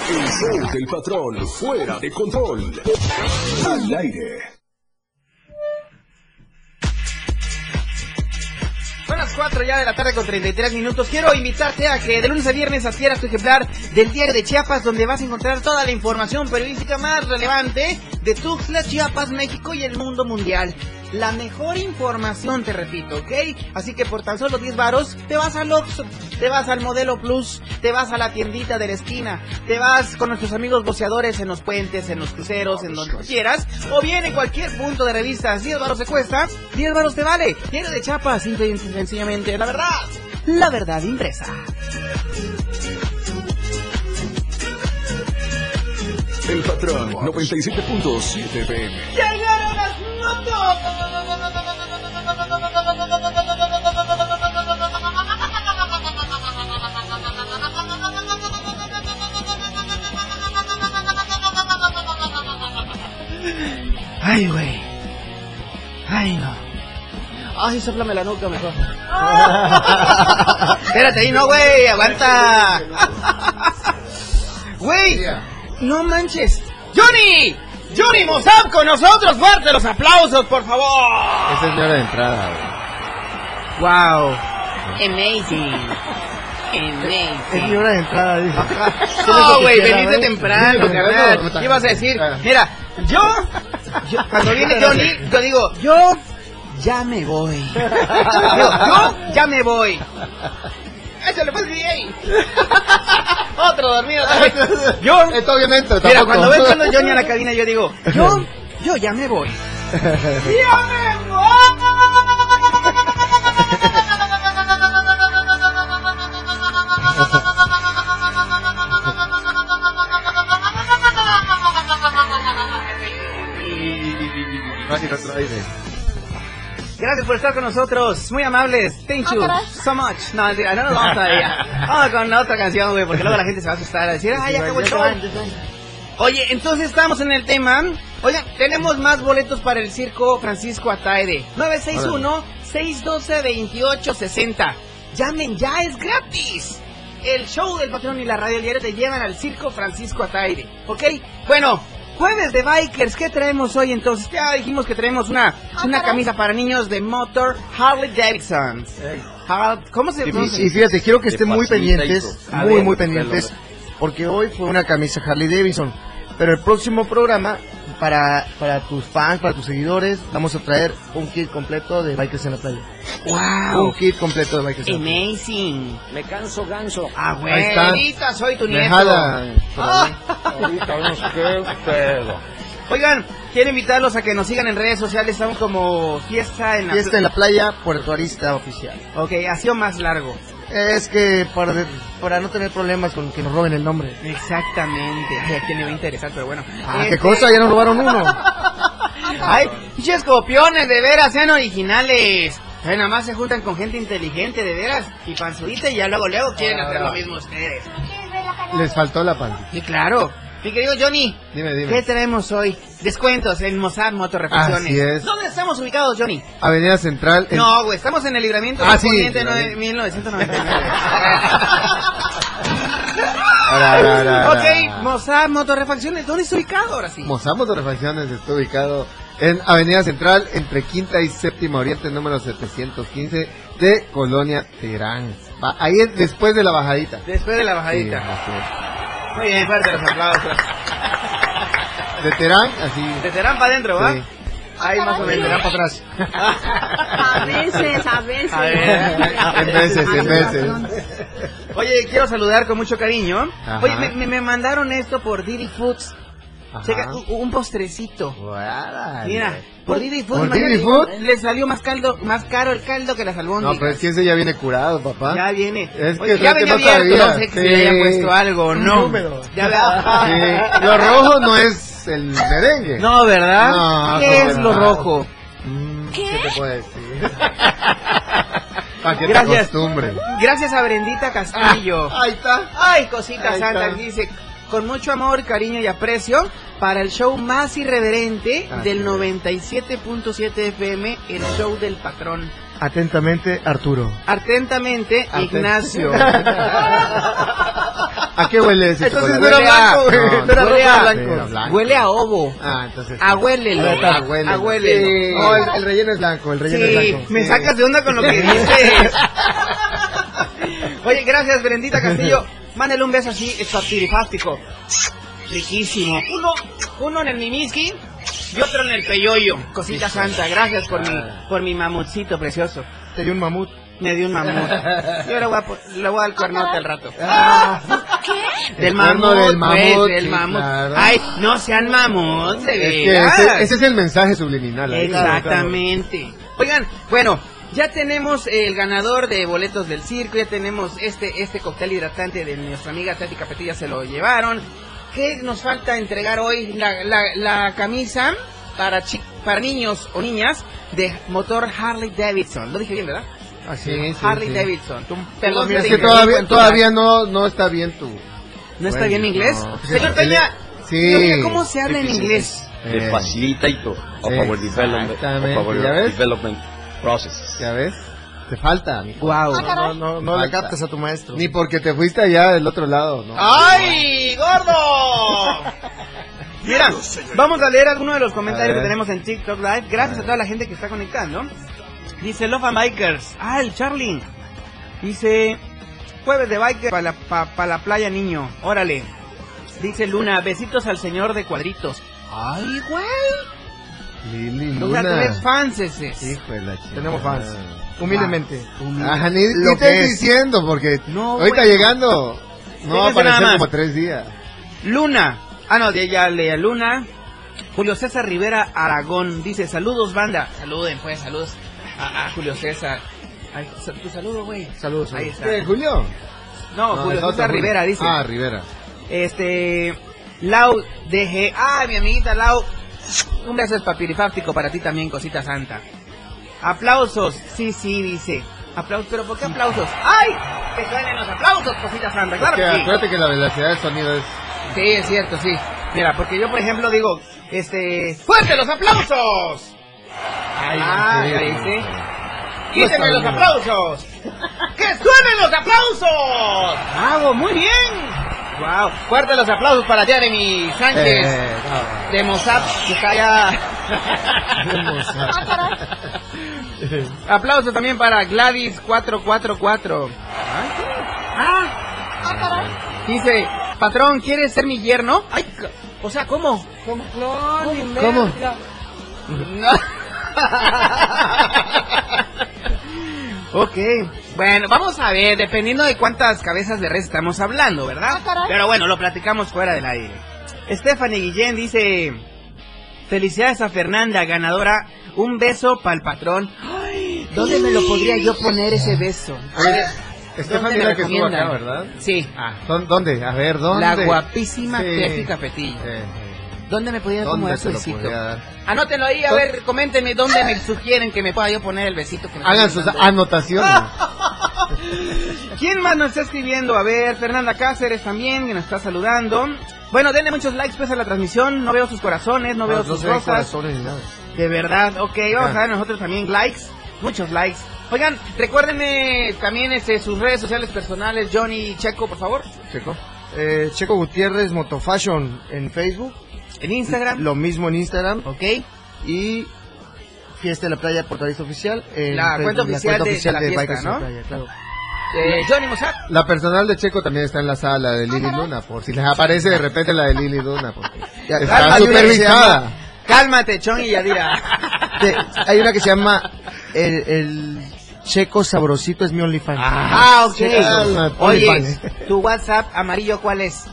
[SPEAKER 1] El show del patrón, fuera de control. Al aire.
[SPEAKER 2] Son las 4 ya de la tarde con 33 minutos. Quiero invitarte a que de lunes a viernes adquieras tu ejemplar del diario de Chiapas, donde vas a encontrar toda la información periodística más relevante de Tuxtla, Chiapas, México y el mundo mundial. La mejor información, te repito, ¿ok? Así que por tan solo 10 varos, te vas al Oxxo, te vas al Modelo Plus, te vas a la tiendita de la esquina, te vas con nuestros amigos boceadores en los puentes, en los cruceros, en donde quieras, o bien en cualquier punto de revistas. 10 varos te cuesta, 10 varos te vale. Diario de Chiapas, simple y sencillamente, la verdad, la verdad impresa.
[SPEAKER 1] El patrón, 97.7 PM.
[SPEAKER 2] Ay, güey. Ay, no. Ay, soplame la nuca mejor. Espérate ahí, no, güey, aguanta. Güey, no manches. ¡Johnny! ¡Johnny Mozart con nosotros! ¡Fuerte los aplausos, por favor!
[SPEAKER 9] Esa es mi hora de entrada, güey.
[SPEAKER 2] ¡Wow! Amazing. Amazing.
[SPEAKER 9] Es mi hora de entrada, dice.
[SPEAKER 2] No, güey, veniste temprano, carnal. ¿Qué ibas a decir? Mira, yo, yo, cuando viene Johnny, yo digo, yo ya me voy. Digo, yo ya me voy. Échale pues, DJ. Otro dormido. Yo,
[SPEAKER 9] Esto obviamente.
[SPEAKER 2] mira, cuando ven cuando Johnny a la cabina, yo digo, yo, yo ya me voy. ¡Ya me
[SPEAKER 9] Casi
[SPEAKER 2] Gracias por estar con nosotros, muy amables. Thank you so much. No, no nos vamos todavía. Vamos con otra canción, güey, porque luego la gente se va a asustar a decir, ay, ya acabó el show. Oye, entonces estamos en el tema. Oigan, tenemos más boletos para el circo Francisco Ataide. 961-612-2860. Llamen ya, es gratis. el show del patrón y la radio diario te llevan al circo Francisco Ataire. ¿Ok? Bueno, jueves de bikers, ¿qué traemos hoy entonces? Ya dijimos que traemos una, una camisa para niños de motor Harley Davidson. ¿Cómo se
[SPEAKER 9] Y,
[SPEAKER 2] se-
[SPEAKER 9] y fíjate, quiero que estén muy pendientes, muy, muy pendientes, porque hoy fue una camisa Harley Davidson. Pero el próximo programa, para, para tus fans, para tus seguidores, vamos a traer un kit completo de Bikers en la playa.
[SPEAKER 2] ¡Wow!
[SPEAKER 9] Un kit completo de Bikers en la playa.
[SPEAKER 2] Amazing.
[SPEAKER 10] Me canso ganso.
[SPEAKER 2] Ah,
[SPEAKER 9] Ahí está.
[SPEAKER 2] Abuelita, soy tu nieto.
[SPEAKER 9] ahí.
[SPEAKER 10] Ahorita no sé qué pedo.
[SPEAKER 2] Oigan, quiero invitarlos a que nos sigan en redes sociales. Estamos como fiesta en la
[SPEAKER 9] Fiesta en la playa, Puerto Arista oficial.
[SPEAKER 2] Ok, ha sido más largo.
[SPEAKER 9] Es que para, para no tener problemas con que nos roben el nombre.
[SPEAKER 2] Exactamente. Ay, a quién le va a interesar, pero bueno.
[SPEAKER 9] Ah,
[SPEAKER 2] Este-
[SPEAKER 9] qué cosa, ya nos robaron uno.
[SPEAKER 2] Ay, pinches copiones, de veras, sean originales. Ay, nada más se juntan con gente inteligente, de veras. Y panzurita y ya luego, luego quieren hacer lo mismo ustedes.
[SPEAKER 9] Les faltó la pan.
[SPEAKER 2] Sí, claro. Mi querido Johnny,
[SPEAKER 9] Dime, dime.
[SPEAKER 2] ¿qué traemos hoy? Descuentos en Mozart Motorrefacciones.
[SPEAKER 9] Así es.
[SPEAKER 2] ¿Dónde estamos ubicados, Johnny?
[SPEAKER 9] Avenida Central. en-
[SPEAKER 2] No, güey, estamos en el libramiento
[SPEAKER 9] Ah, sí, libramiento.
[SPEAKER 2] 1999.
[SPEAKER 9] Ahora, ahora, ahora, ahora.
[SPEAKER 2] ok, Mozart Motorrefacciones, ¿dónde está ubicado ahora sí?
[SPEAKER 9] Mozambo de Refacciones está ubicado en Avenida Central, entre Quinta y Séptima Oriente, número 715 de Colonia Terán. Ahí es después de la bajadita.
[SPEAKER 2] Después de la bajadita. Muy bien, fuerte los aplausos.
[SPEAKER 9] De Terán, así.
[SPEAKER 2] De Terán para adentro, ¿va?
[SPEAKER 9] Sí.
[SPEAKER 2] Ahí más o
[SPEAKER 9] De
[SPEAKER 2] menos.
[SPEAKER 9] Terán para atrás.
[SPEAKER 3] A veces, a veces.
[SPEAKER 2] A ver.
[SPEAKER 9] En veces, en veces.
[SPEAKER 2] Oye, quiero saludar con mucho cariño.
[SPEAKER 9] Ajá.
[SPEAKER 2] Oye, me, me- me mandaron esto por Diddy Foods. Checa, un, un postrecito. Mira, por.
[SPEAKER 9] ¿Por
[SPEAKER 2] imagínate,
[SPEAKER 9] Diddy Food?
[SPEAKER 2] Le salió más caldo, más caro el caldo que las albóndigas.
[SPEAKER 9] No, pero es que ese ya viene curado, papá.
[SPEAKER 2] Ya viene.
[SPEAKER 9] Es
[SPEAKER 2] Oye,
[SPEAKER 9] que
[SPEAKER 2] ya
[SPEAKER 9] es que
[SPEAKER 2] venía
[SPEAKER 9] no
[SPEAKER 2] abierto,
[SPEAKER 9] sabía.
[SPEAKER 2] no sé si
[SPEAKER 9] Sí.
[SPEAKER 2] le haya puesto algo, no. Ya.
[SPEAKER 9] Sí. Lo rojo no es el merengue.
[SPEAKER 2] No, ¿verdad?
[SPEAKER 9] No,
[SPEAKER 2] ¿Qué
[SPEAKER 9] no,
[SPEAKER 2] es
[SPEAKER 9] no.
[SPEAKER 2] lo rojo?
[SPEAKER 9] Mm, ¿Qué te puedo decir? Para que
[SPEAKER 2] Gracias.
[SPEAKER 9] te.
[SPEAKER 2] Gracias a Brendita Castillo.
[SPEAKER 9] Ahí está.
[SPEAKER 2] Ay, cosita
[SPEAKER 9] Ahí
[SPEAKER 2] santa,
[SPEAKER 9] está.
[SPEAKER 2] dice, con mucho amor, cariño y aprecio para el show más irreverente
[SPEAKER 9] Así
[SPEAKER 2] del
[SPEAKER 9] es.
[SPEAKER 2] 97.7 FM, el show del patrón.
[SPEAKER 9] Atentamente, Arturo.
[SPEAKER 2] Atentamente,
[SPEAKER 9] Aten-
[SPEAKER 2] Ignacio.
[SPEAKER 9] ¿A qué huele ese
[SPEAKER 2] Entonces no era blanco,
[SPEAKER 9] No,
[SPEAKER 2] era blanco. Huele a ovo.
[SPEAKER 9] Ah, entonces. Está, huélelo.
[SPEAKER 2] Ahuélelo.
[SPEAKER 9] Sí. No, el, el relleno es blanco, el relleno es
[SPEAKER 2] Sí,
[SPEAKER 9] blanco.
[SPEAKER 2] me
[SPEAKER 9] Sí.
[SPEAKER 2] sacas de onda con lo que dices. Oye, gracias, Brendita Castillo. Mándale un beso así, espatirifástico. Riquísimo. Uno, uno en el mimiski y otro en el peyoyo. Cosita santa, gracias por mi, por mi mamutcito precioso.
[SPEAKER 9] Te dio un mamut.
[SPEAKER 2] Me dio un mamut. Yo le voy a, le voy a dar el cuernote al rato.
[SPEAKER 9] ¿Qué?
[SPEAKER 2] Del mamut,
[SPEAKER 9] del mamut,
[SPEAKER 2] pues, del mamut.
[SPEAKER 9] claro.
[SPEAKER 2] Ay, no sean mamut, de
[SPEAKER 9] Es que ese, ese es el mensaje subliminal.
[SPEAKER 2] Exactamente. Oigan, bueno, ya tenemos el ganador de boletos del circo, ya tenemos este este cóctel hidratante de nuestra amiga Tati Capetilla, se lo llevaron. ¿Qué nos falta entregar hoy? La, la, la camisa para, chi- para niños o niñas de motor Harley Davidson. Lo dije bien, ¿verdad?
[SPEAKER 9] Así es.
[SPEAKER 2] Harley Davidson. Perdón,
[SPEAKER 9] Es que todavía, todavía no, no está bien tu.
[SPEAKER 2] ¿No está bien inglés?
[SPEAKER 9] No.
[SPEAKER 2] Señor Peña,
[SPEAKER 9] Sí.
[SPEAKER 2] ¿cómo se habla en inglés?
[SPEAKER 9] Eh.
[SPEAKER 10] facilitator of our development,
[SPEAKER 9] Exactamente,
[SPEAKER 10] of our
[SPEAKER 9] ¿ya ves?
[SPEAKER 10] development process.
[SPEAKER 9] ¿Ya ves? Te falta. mijo.
[SPEAKER 2] Wow.
[SPEAKER 9] No, no, no, no le captas a tu maestro. Ni porque te fuiste allá del otro lado, ¿no?
[SPEAKER 2] ¡Ay, gordo! Mira, vamos a leer algunos de los comentarios que tenemos en TikTok Live. Gracias a toda la gente que está conectando. Dice Lofa Bikers. Ah, el Charlie. Dice Jueves de Bikers para la, pa- pa la playa, niño. Órale. Dice Luna, besitos al señor de cuadritos. Ay, güey.
[SPEAKER 9] Lili Luna.
[SPEAKER 2] tenés fans ese.
[SPEAKER 9] Hijo de la chingada. Tenemos fans. Humildemente.
[SPEAKER 2] Ah,
[SPEAKER 9] Ah, ni,
[SPEAKER 2] Lo
[SPEAKER 9] ni
[SPEAKER 2] que
[SPEAKER 9] te
[SPEAKER 2] es.
[SPEAKER 9] diciendo, porque
[SPEAKER 2] No,
[SPEAKER 9] ahorita
[SPEAKER 2] güey.
[SPEAKER 9] llegando no va a
[SPEAKER 2] Fíjense nada
[SPEAKER 9] aparecer
[SPEAKER 2] más.
[SPEAKER 9] como tres días.
[SPEAKER 2] Luna. Ah, no, de ella lea Luna. Julio César Rivera Aragón dice, saludos banda. Saluden, pues, saludos a, a Julio César. Ay, sa- tu saludo, güey.
[SPEAKER 9] Saludos.
[SPEAKER 2] Ahí está.
[SPEAKER 9] ¿Qué, Julio?
[SPEAKER 2] No, Julio
[SPEAKER 9] es otro
[SPEAKER 2] César. Rivera dice.
[SPEAKER 9] Ah, Rivera.
[SPEAKER 2] Este, Lau DG. Ah, mi amiguita Lau. Un beso espapirifáctico para ti también, cosita santa. Aplausos. Sí, sí, dice. Aplausos, pero ¿por qué aplausos? ¡Ay! Que suenen los aplausos, cosita santa. Claro
[SPEAKER 9] Que
[SPEAKER 2] que sí.
[SPEAKER 9] acuérdate que la velocidad del sonido es...
[SPEAKER 2] Sí, es cierto, sí. Mira, porque yo, por ejemplo, digo, este... ¡Fuerte los aplausos!
[SPEAKER 9] Ay, sí,
[SPEAKER 2] ahí
[SPEAKER 9] sí.
[SPEAKER 2] ¡Quítenme los aplausos! ¡Que suenen los aplausos! ¡Bravo, muy bien! ¡Wow! Fuerte los aplausos para Jeremy Sánchez
[SPEAKER 9] Eh,
[SPEAKER 2] de Mozart, que está allá. Aplausos también para Gladys 444. Ah, dice, patrón, ¿quieres ser mi yerno? Ay, o sea, ¿cómo? ¿Cómo? ¿Cómo? No. ok, bueno, vamos a ver, dependiendo de cuántas cabezas de res estamos hablando, ¿verdad? Pero bueno, lo platicamos fuera del aire. Stephanie Guillén dice, felicidades a Fernanda, ganadora, un beso para el patrón. Ay, ¿Dónde me lo podría yo poner ese beso? A ver,
[SPEAKER 9] Estefan
[SPEAKER 2] ¿dónde
[SPEAKER 9] es la que estuvo acá? ¿verdad?
[SPEAKER 2] Sí.
[SPEAKER 9] ¿Dó- ¿Dónde? A ver, ¿dónde?
[SPEAKER 2] La guapísima
[SPEAKER 9] Sí.
[SPEAKER 2] Tefi Capetillo. ¿Dónde me podía
[SPEAKER 9] ¿Dónde
[SPEAKER 2] acomodar su besito? Anótenlo ahí, a
[SPEAKER 9] ¿Dó-
[SPEAKER 2] ver, coméntenme dónde me sugieren que me pueda yo poner el besito que me
[SPEAKER 9] Hagan sus anotaciones.
[SPEAKER 2] ¿Quién más nos está escribiendo? A ver, Fernanda Cáceres también, que nos está saludando. Bueno, denle muchos likes pues a la transmisión. No veo sus corazones, no veo sus
[SPEAKER 9] se
[SPEAKER 2] rosas.
[SPEAKER 9] corazones nada.
[SPEAKER 2] De verdad, ok, vamos a ver nosotros también likes. Muchos likes. Oigan, recuérdenme también este, sus redes sociales personales, Johnny y Checo, por favor.
[SPEAKER 9] Checo. Eh, Checo Gutiérrez Motofashion en Facebook.
[SPEAKER 2] En Instagram.
[SPEAKER 9] Lo mismo en Instagram.
[SPEAKER 2] Ok.
[SPEAKER 9] Y Fiesta de la Playa Portalista Oficial. en
[SPEAKER 2] La cuenta oficial de- de la fiesta,
[SPEAKER 9] Bikers de
[SPEAKER 2] ¿no?
[SPEAKER 9] Playa, claro.
[SPEAKER 2] Eh, Johnny Mozart.
[SPEAKER 9] La personal de Checo también está en la sala de Lili Luna, por si les aparece de repente la de Lili Luna, porque
[SPEAKER 2] Ya,
[SPEAKER 9] está supervisada.
[SPEAKER 2] llama- Cálmate, Chon y Yadira.
[SPEAKER 9] Hay una que se llama el, el Checo Sabrosito es mi OnlyFans.
[SPEAKER 2] Ah, ok.
[SPEAKER 9] Checo,
[SPEAKER 2] Oye,
[SPEAKER 9] OnlyFans.
[SPEAKER 2] tu WhatsApp amarillo, ¿cuál es?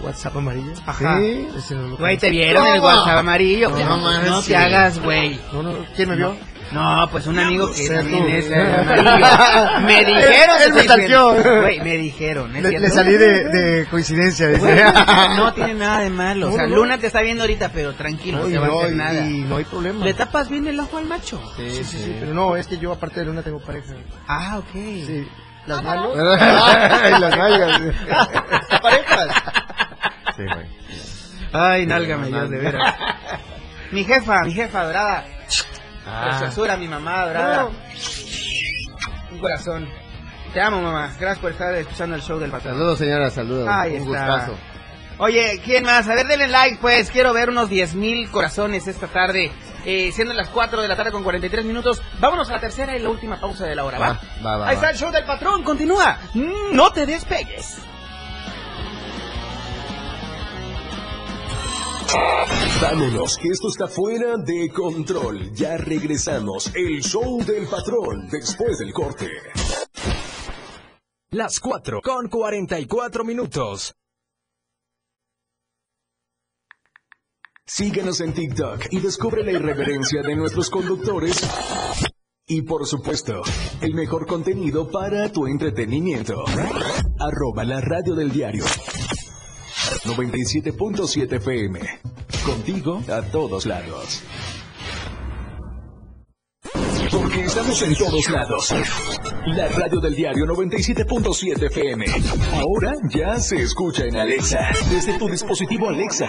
[SPEAKER 9] WhatsApp amarillo.
[SPEAKER 2] Ajá.
[SPEAKER 9] Sí, ese no lo
[SPEAKER 2] Güey, te vieron el. WhatsApp amarillo.
[SPEAKER 9] No, no, mames,
[SPEAKER 2] no
[SPEAKER 9] sí.
[SPEAKER 2] te hagas, güey.
[SPEAKER 9] No, no, ¿quién me vio?
[SPEAKER 2] No, pues un amigo que también
[SPEAKER 9] tú.
[SPEAKER 2] es amarillo. Me dijeron.
[SPEAKER 9] Él me
[SPEAKER 2] estoy diciendo.
[SPEAKER 9] stalkeó.
[SPEAKER 2] Güey, me dijeron. ¿es
[SPEAKER 9] Le, le salí de, de coincidencia.
[SPEAKER 2] Güey, no tiene nada de malo. O sea. Luna te está viendo ahorita, pero tranquilo, no, te va a hacer nada.
[SPEAKER 9] y no hay problema.
[SPEAKER 2] ¿Le tapas bien el ojo al macho?
[SPEAKER 9] Sí, sí, sí, pero no, es que yo aparte de Luna tengo pareja.
[SPEAKER 2] Ah, ok.
[SPEAKER 9] Sí. Las manos. Las nalgas.
[SPEAKER 2] parejas?
[SPEAKER 9] Sí, güey.
[SPEAKER 2] Ay, nálgame yo, de veras. Mi jefa, mi jefa dorada.
[SPEAKER 9] Ah.
[SPEAKER 2] Preciosura, mi mamá dorada. Un corazón. Te amo, mamá. Gracias por estar escuchando el show del patrón.
[SPEAKER 9] Saludos, señora, saludos.
[SPEAKER 2] Ahí
[SPEAKER 9] Un
[SPEAKER 2] está.
[SPEAKER 9] gustazo.
[SPEAKER 2] Oye, ¿quién más? A ver, denle like, pues. Quiero ver unos 10 mil corazones esta tarde. Eh, siendo las 4 de la tarde con 43 minutos. Vámonos a la tercera y la última pausa de la hora, ¿va?
[SPEAKER 9] Va, va, va,
[SPEAKER 2] Ahí está el show del patrón. Continúa. No te despegues.
[SPEAKER 1] Vámonos, que esto está fuera de control. Ya regresamos. El show del patrón después del corte.
[SPEAKER 15] Las 4 con 44 minutos.
[SPEAKER 1] Síguenos en TikTok y descubre la irreverencia de nuestros conductores. Y por supuesto, el mejor contenido para tu entretenimiento. Arroba la radio del diario. 97.7 FM. Contigo a todos lados. Porque estamos en todos lados. La radio del diario 97.7 FM. Ahora ya se escucha en Alexa. Desde tu dispositivo Alexa.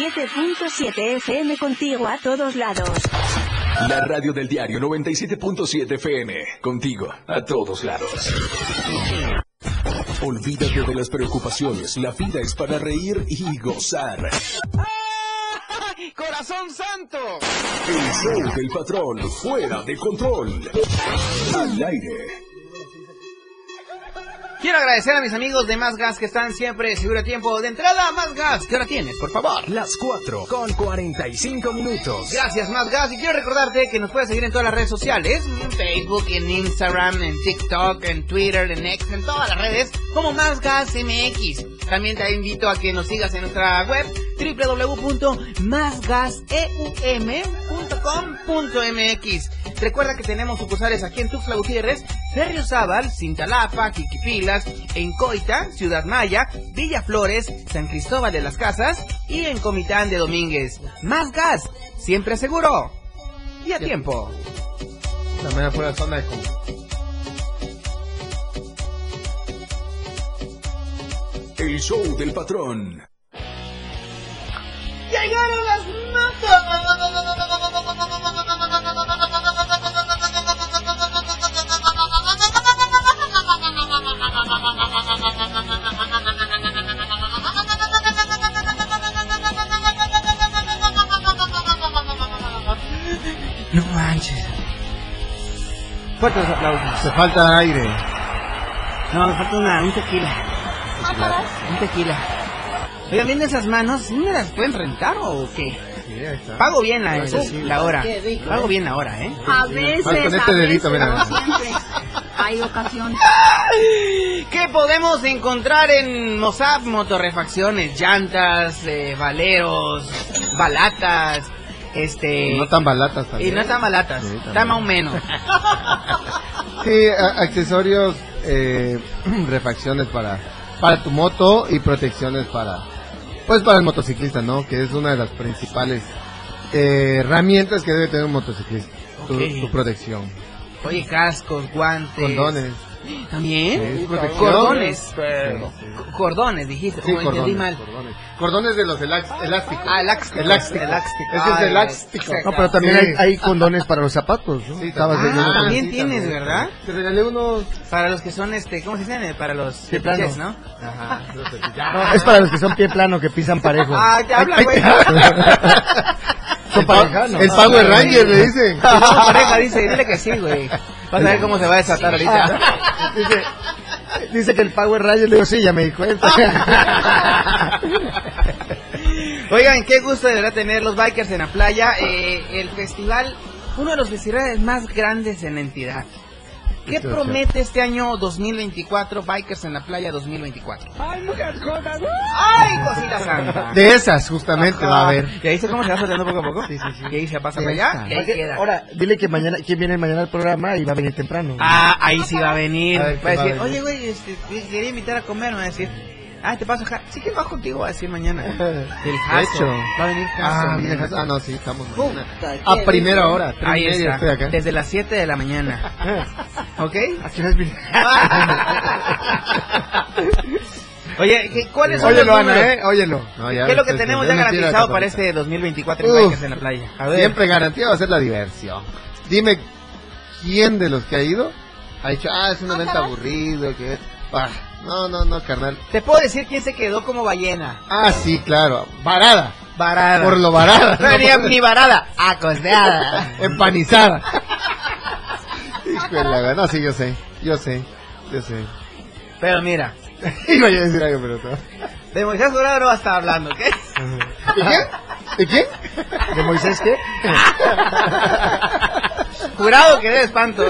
[SPEAKER 16] 97.7 FM contigo a todos lados.
[SPEAKER 1] La radio del diario 97.7 FM. Contigo, a todos lados. Olvídate de las preocupaciones. La vida es para reír y gozar.
[SPEAKER 2] ¡Corazón santo!
[SPEAKER 1] El show del patrón, fuera de control. Al aire.
[SPEAKER 2] Quiero agradecer a mis amigos de Más Gas que están siempre seguro a tiempo de entrada. Más Gas, ¿qué hora tienes, por favor?
[SPEAKER 15] Las 4 con 45 minutos.
[SPEAKER 2] Gracias, Más Gas. Y quiero recordarte que nos puedes seguir en todas las redes sociales: en Facebook, en Instagram, en TikTok, en Twitter, en X, en todas las redes, como Más Gas MX. También te invito a que nos sigas en nuestra web www.másgaseum.com.mx. Recuerda que tenemos sucursales aquí en Tuxtla Gutiérrez Berriozábal, Cintalapa, Quiquipilas, en Coita, Ciudad Maya, Villa Flores, San Cristóbal de las Casas y en Comitán de Domínguez. Más gas, siempre seguro. Y a tiempo.
[SPEAKER 9] También fue la zona de confort.
[SPEAKER 1] El show del patrón.
[SPEAKER 2] ¡Llegaron las No manches. Fuertes aplausos.
[SPEAKER 9] Se falta aire.
[SPEAKER 2] No, me falta una, un tequila. Un tequila. Oigan, ¿vienen esas manos? ¿Sí me las pueden rentar o qué? Pago bien la,
[SPEAKER 9] sí.
[SPEAKER 2] la hora.
[SPEAKER 3] Qué rico,
[SPEAKER 2] Pago
[SPEAKER 3] ¿eh?
[SPEAKER 2] bien la hora, ¿eh?
[SPEAKER 3] A veces,
[SPEAKER 9] con
[SPEAKER 3] a
[SPEAKER 9] este dedito, mira.
[SPEAKER 3] Hay ocasiones.
[SPEAKER 2] ¿Qué podemos encontrar en Mozart? Motorrefacciones, llantas, eh, valeros, balatas, este...
[SPEAKER 9] No tan balatas
[SPEAKER 2] y
[SPEAKER 9] también.
[SPEAKER 2] no tan balatas,
[SPEAKER 9] Sí,
[SPEAKER 2] está más o menos.
[SPEAKER 9] Sí, accesorios, eh, refacciones para, para tu moto y protecciones para, pues para el motociclista, ¿no? Que es una de las principales eh, herramientas que debe tener un motociclista. Tu,
[SPEAKER 2] Ok.
[SPEAKER 9] tu protección.
[SPEAKER 2] Oye, cascos, guantes...
[SPEAKER 9] Condones.
[SPEAKER 2] ¿También?
[SPEAKER 9] Sí.
[SPEAKER 2] Cordones. Cordones, dijiste.
[SPEAKER 9] Sí,
[SPEAKER 2] o entendí
[SPEAKER 9] cordones,
[SPEAKER 2] mal.
[SPEAKER 9] cordones. Cordones de los elásticos.
[SPEAKER 2] Ah, elástico.
[SPEAKER 9] Elástico.
[SPEAKER 2] Elástico.
[SPEAKER 9] Ese es elástico. No, pero también
[SPEAKER 2] Sí.
[SPEAKER 9] hay, hay condones para los zapatos, ¿no? Sí, Estabas
[SPEAKER 2] Ah, también tienes,
[SPEAKER 9] también.
[SPEAKER 2] ¿verdad?
[SPEAKER 9] Te regalé unos...
[SPEAKER 2] Para los que son, este, ¿cómo se dice? Para los
[SPEAKER 9] Pie plano.
[SPEAKER 2] ¿no?
[SPEAKER 9] Ajá. No, es para los que son pie plano, que pisan parejo.
[SPEAKER 2] Ah, te habla, güey.
[SPEAKER 9] Son pareja, ¿no? El Power Ranger, le dicen.
[SPEAKER 2] No, pareja, dice, dile que sí, güey. Vas a ver cómo se va a desatar ahorita.
[SPEAKER 9] Dice, dice que el Power Ranger, le digo, sí, ya me di cuenta.
[SPEAKER 2] Oigan, qué gusto de verdad tener los bikers en la playa. Eh, el festival, uno de los festivales más grandes en la entidad. ¿Qué
[SPEAKER 9] Esto es
[SPEAKER 2] promete este año 2024, Bikers en la Playa 2024?
[SPEAKER 3] Ay, muchas cosas.
[SPEAKER 2] ¡Ay, cosita santa!
[SPEAKER 9] De esas, justamente, va a haber.
[SPEAKER 2] ¿Y ahí se cómo se va soltando poco a poco? Sí, sí, sí. Y ahí se pasa para allá y ahí queda.
[SPEAKER 9] Ahora, dile que mañana, ¿quién viene mañana al programa y va a venir temprano?
[SPEAKER 2] Ah, ahí sí va a venir.
[SPEAKER 9] A ver,
[SPEAKER 2] va a
[SPEAKER 9] ¿quién va a
[SPEAKER 2] decir,
[SPEAKER 9] venir?
[SPEAKER 2] oye, güey, este, te quería invitar a comer. Me va a decir, ah, te paso acá. Sí, que va contigo? Va a decir mañana. El
[SPEAKER 9] De
[SPEAKER 2] Jaso. Va a venir Jaso.
[SPEAKER 9] Ah, ah, no, sí, estamos mañana.
[SPEAKER 3] Puta,
[SPEAKER 9] A primera hora,
[SPEAKER 2] Ahí está.
[SPEAKER 9] estoy acá.
[SPEAKER 2] Desde las 7 de la mañana. ¿Ok?
[SPEAKER 9] ¿A qué hora viene?
[SPEAKER 2] Oye, ¿qué- ¿cuáles son
[SPEAKER 9] Óyelo,
[SPEAKER 2] los
[SPEAKER 9] Ana,
[SPEAKER 2] números?
[SPEAKER 9] ¿eh? Óyelo. No, ya
[SPEAKER 2] ¿Qué es lo que tenemos
[SPEAKER 9] es
[SPEAKER 2] ya garantizado para este 2024 en
[SPEAKER 9] Uf.
[SPEAKER 2] En la playa? A ver.
[SPEAKER 9] Siempre garantía va a ser la diversión. Dime, ¿quién de los que ha ido ha dicho, ah, es un evento aburrido, que... Ah, no, no, no, carnal.
[SPEAKER 2] Te puedo decir quién se quedó como ballena.
[SPEAKER 9] Ah, sí, claro. Varada.
[SPEAKER 2] Varada.
[SPEAKER 9] Por lo varada.
[SPEAKER 2] No, ni, ni varada, acosteada.
[SPEAKER 9] Empanizada. Híjole, no, sí, yo sé. Yo sé. Yo sé.
[SPEAKER 2] Pero mira,
[SPEAKER 9] Iba a decir algo, pero no.
[SPEAKER 2] de Moisés Jurado no va a estar hablando, ¿qué?
[SPEAKER 9] ¿De quién? ¿De quién? ¿De Moisés qué?
[SPEAKER 2] Jurado que de espanto.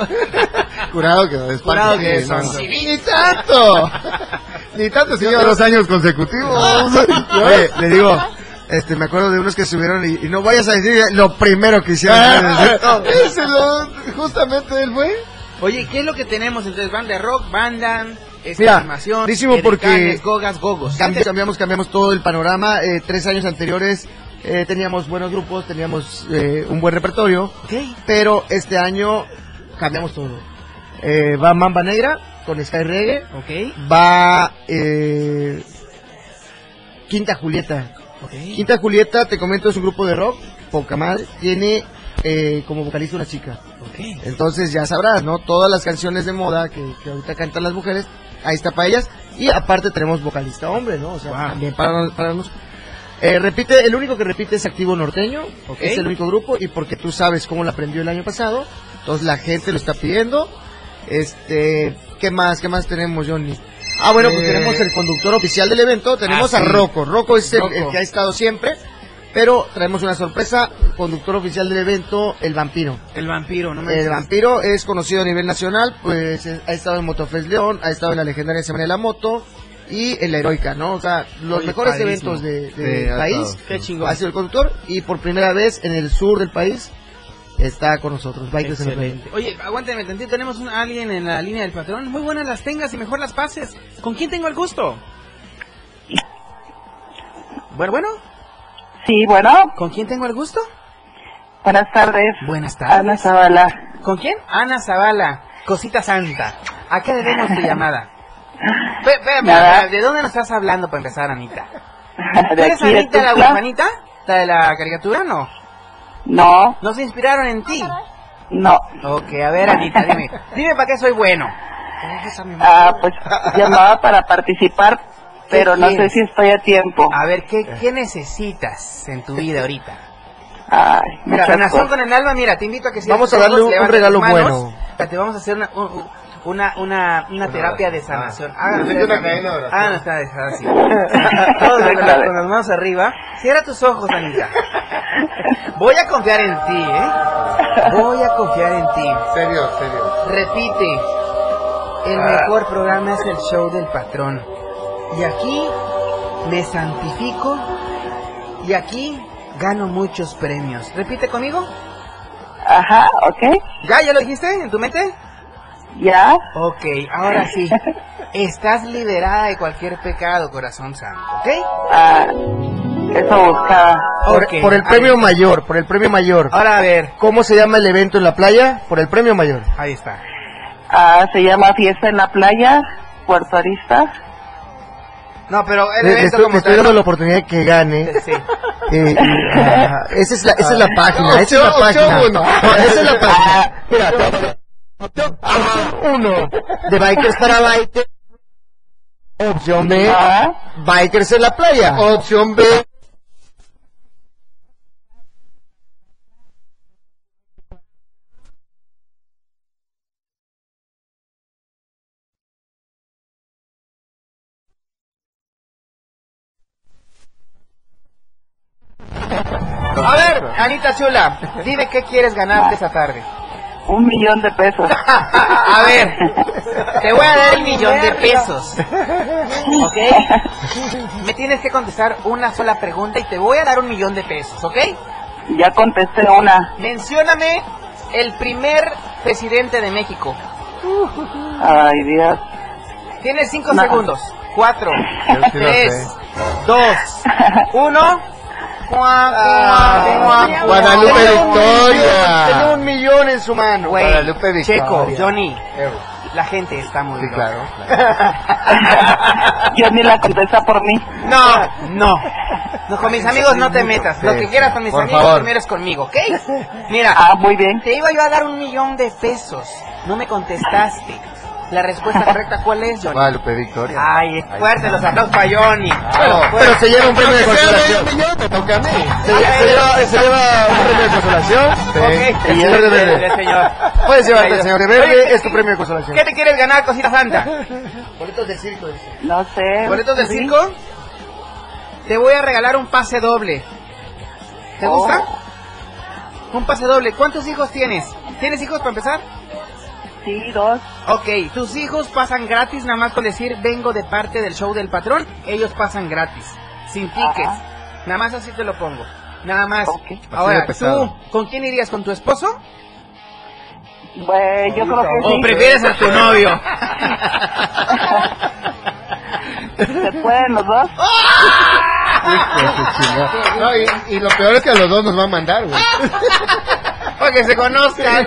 [SPEAKER 9] Curado que de espanto.
[SPEAKER 2] Jurado que
[SPEAKER 9] no, no. Ni tanto. Ni tanto, señor. Dos años consecutivos. Oye, le digo, este, me acuerdo de unos que subieron y, y no vayas a decir lo primero que hicieron. Ese lo, justamente él fue.
[SPEAKER 2] Oye, ¿qué es lo que tenemos? Entonces, banda rock, banda, esta
[SPEAKER 9] Mira,
[SPEAKER 2] animación,
[SPEAKER 9] porque-
[SPEAKER 2] gogas, gogos.
[SPEAKER 9] Cambi- cambiamos, cambiamos todo el panorama. Eh, tres años anteriores eh, teníamos buenos grupos, teníamos eh, un buen repertorio, pero este año cambiamos todo. Eh, va Mamba Negra con Sky Reggae,
[SPEAKER 2] Ok,
[SPEAKER 9] va eh, Quinta Julieta. Quinta Julieta, te comento, es un grupo de rock, poca madre, tiene eh, como vocalista una chica.
[SPEAKER 2] ok.
[SPEAKER 9] Entonces ya sabrás, ¿no? Todas las canciones de moda que, que ahorita cantan las mujeres, ahí está para ellas. Y aparte tenemos vocalista hombre, ¿no? O sea,
[SPEAKER 2] Wow.
[SPEAKER 9] también para, para nosotros. Eh, repite, el único que repite es Activo Norteño,
[SPEAKER 2] Ok.
[SPEAKER 9] es el único grupo y porque tú sabes cómo lo aprendió el año pasado, entonces la gente lo está pidiendo. Este, ¿qué más? ¿Qué más tenemos, Johnny? Ah, bueno, pues
[SPEAKER 2] Eh,
[SPEAKER 9] tenemos el conductor oficial del evento, tenemos
[SPEAKER 2] ah,
[SPEAKER 9] a. Rocco. Rocco es el,
[SPEAKER 2] Rocco.
[SPEAKER 9] el que ha estado siempre, pero traemos una sorpresa, conductor oficial del evento, el vampiro.
[SPEAKER 2] El vampiro, no me
[SPEAKER 9] El vampiro es conocido a nivel nacional, pues eh, ha estado en Motofest León, ha estado en la legendaria Semana de la Moto y en la Heroica, ¿no? O sea, los
[SPEAKER 2] Oye,
[SPEAKER 9] mejores
[SPEAKER 2] padrísimo.
[SPEAKER 9] eventos de-
[SPEAKER 2] Sí,
[SPEAKER 9] del
[SPEAKER 2] ha
[SPEAKER 9] país.
[SPEAKER 2] Qué chingón.
[SPEAKER 9] Ha sido el conductor y por primera vez en el sur del país está con nosotros.
[SPEAKER 2] Excelente. Oye, aguántame tantito, tenemos un- a alguien en la línea del patrón. Muy buenas las tengas y mejor las pases. ¿Con quién tengo el gusto? Bueno, bueno.
[SPEAKER 17] Sí, bueno.
[SPEAKER 2] ¿Con quién tengo el gusto?
[SPEAKER 17] Buenas tardes.
[SPEAKER 2] Buenas tardes.
[SPEAKER 17] Ana Zavala.
[SPEAKER 2] ¿Con quién? Ana Zavala, cosita santa. ¿A qué debemos tu llamada? Espera, ¿de dónde nos estás hablando para empezar, Anita? ¿Tú
[SPEAKER 17] De
[SPEAKER 2] eres Anita la huerfanita? ¿La de la caricatura? No.
[SPEAKER 17] No,
[SPEAKER 2] ¿No se inspiraron en ti?
[SPEAKER 17] no.
[SPEAKER 2] Ok, a ver, Anita, dime. Dime para qué soy bueno.
[SPEAKER 17] Ah, pues llamaba para participar, pero no sé si estoy a tiempo.
[SPEAKER 2] A ver, ¿qué, qué necesitas en tu vida ahorita?
[SPEAKER 17] Ay,
[SPEAKER 2] Mira,
[SPEAKER 17] cosas.
[SPEAKER 2] con el alma, mira, te invito a que si
[SPEAKER 9] Vamos a darle un- regalo
[SPEAKER 2] manos.
[SPEAKER 9] bueno.
[SPEAKER 2] Te vamos a hacer una, un- una, una, una terapia de sanación. Hagan
[SPEAKER 9] de
[SPEAKER 2] esta esta- así. Todos con, las- con las manos arriba. Cierra tus ojos, Anita. Voy a confiar en ti, ¿eh? Voy a confiar en ti.
[SPEAKER 9] Serio, serio.
[SPEAKER 2] Repite. El mejor programa es el show del patrón. Y aquí me santifico. Y aquí gano muchos premios. Repite conmigo.
[SPEAKER 17] Ajá, ok.
[SPEAKER 2] ¿Ya? ¿Ya lo dijiste en tu mente?
[SPEAKER 17] Ya.
[SPEAKER 2] Ok, ahora sí. Estás liberada de cualquier pecado, corazón santo, ¿ok?
[SPEAKER 17] Ah, eso buscaba.
[SPEAKER 9] Por,
[SPEAKER 2] Ok,
[SPEAKER 9] por el premio
[SPEAKER 2] está.
[SPEAKER 9] mayor, por el premio mayor.
[SPEAKER 2] Ahora a ver,
[SPEAKER 9] ¿Cómo se llama el evento en la playa? Por el premio mayor.
[SPEAKER 2] ahí está.
[SPEAKER 17] Ah, se llama Fiesta en la Playa, Puerto Arista.
[SPEAKER 2] No, pero el evento
[SPEAKER 9] estoy,
[SPEAKER 2] como
[SPEAKER 9] estoy dando la oportunidad de que gane.
[SPEAKER 2] Sí.
[SPEAKER 9] Eh, ah, esa, es la, esa es la página, esa es la página. esa es la página. Mira, opción uno de Bikers para Bikers. Opción B,
[SPEAKER 17] Ajá.
[SPEAKER 9] Bikers en la playa. Opción B,
[SPEAKER 2] A ver, Anita Chula, dime qué quieres ganarte esta tarde.
[SPEAKER 17] Un millón de pesos.
[SPEAKER 2] A ver, te voy a dar un millón de pesos. ¿Ok? Me tienes que contestar una sola pregunta y te voy a dar un millón de pesos, ¿ok?
[SPEAKER 17] Ya contesté una.
[SPEAKER 2] Mencióname el primer presidente de México.
[SPEAKER 17] Ay, Dios.
[SPEAKER 2] Tienes cinco
[SPEAKER 17] No.
[SPEAKER 2] segundos. Cuatro, tres, dos, uno. Cuá.
[SPEAKER 9] Guadalupe Victoria. Tenía un millón en su mano.
[SPEAKER 2] Güey,
[SPEAKER 9] Guadalupe Victoria.
[SPEAKER 2] Checo, Johnny, la gente está muy
[SPEAKER 9] Sí,
[SPEAKER 2] loca.
[SPEAKER 9] claro.
[SPEAKER 17] Yo ni la contesta por mí.
[SPEAKER 2] No, no. No, con mis amigos no te metas. Lo que quieras con mis
[SPEAKER 9] por
[SPEAKER 2] amigos,
[SPEAKER 9] favor.
[SPEAKER 2] primero es conmigo, ¿ok? Mira,
[SPEAKER 17] Ah, muy bien.
[SPEAKER 2] te iba yo a dar un millón de pesos. No me contestaste. La respuesta correcta, ¿cuál es, Johnny?
[SPEAKER 9] Guadalupe Victoria.
[SPEAKER 2] Ay, fuerte los aplausos para Johnny.
[SPEAKER 9] Bueno, pero se lleva un premio de consolación.
[SPEAKER 18] toca a mí.
[SPEAKER 9] Se, se lleva, se lleva un premio de consolación.
[SPEAKER 2] Ok.
[SPEAKER 9] El señor de verde.
[SPEAKER 2] El señor.
[SPEAKER 9] Puedes llevarte el señor de verde,
[SPEAKER 2] Oye,
[SPEAKER 9] es tu premio de consolación.
[SPEAKER 2] ¿Qué te quieres ganar, cosita santa?
[SPEAKER 9] Boletos del circo.
[SPEAKER 17] No sé.
[SPEAKER 2] ¿Boletos del
[SPEAKER 17] Sí.
[SPEAKER 2] circo? Te voy a regalar un pase doble. ¿Te
[SPEAKER 17] Oh.
[SPEAKER 2] gusta? Un pase doble. ¿Cuántos hijos tienes? ¿Tienes hijos para empezar?
[SPEAKER 17] Sí, dos.
[SPEAKER 2] Ok, tus hijos pasan gratis nada más con decir vengo de parte del show del patrón. Ellos pasan gratis, sin tickets.
[SPEAKER 17] Ajá.
[SPEAKER 2] Nada más así te lo pongo. Nada más.
[SPEAKER 17] Ok.
[SPEAKER 2] Ahora. ¿tú con quién irías? ¿Con tu esposo?
[SPEAKER 17] Pues yo creo que
[SPEAKER 2] ¿O prefieres a tu novio?
[SPEAKER 17] ¿Se pueden los dos?
[SPEAKER 18] No, y, y lo peor es que a los dos nos va a mandar, güey.
[SPEAKER 2] Para que se conozcan.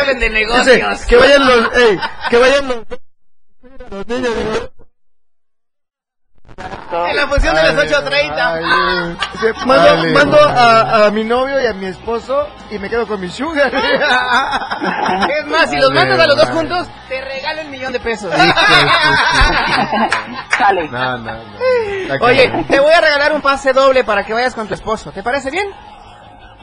[SPEAKER 2] Hablen de negocios.
[SPEAKER 9] Dice, que vayan los, ey, que vayan los, los niños. digo,
[SPEAKER 2] En la función de las
[SPEAKER 9] Ay,
[SPEAKER 2] 8.30.
[SPEAKER 9] ay, dice, mando,
[SPEAKER 18] Dale,
[SPEAKER 9] mando a, a mi novio y a mi esposo y me quedo con mi sugar.
[SPEAKER 2] Es más, si los
[SPEAKER 18] Dale,
[SPEAKER 2] mandas a los dos juntos, te regalo un millón de pesos.
[SPEAKER 17] Sale.
[SPEAKER 18] No, no, no.
[SPEAKER 2] Oye, te voy a regalar un pase doble para que vayas con tu esposo. ¿Te parece bien?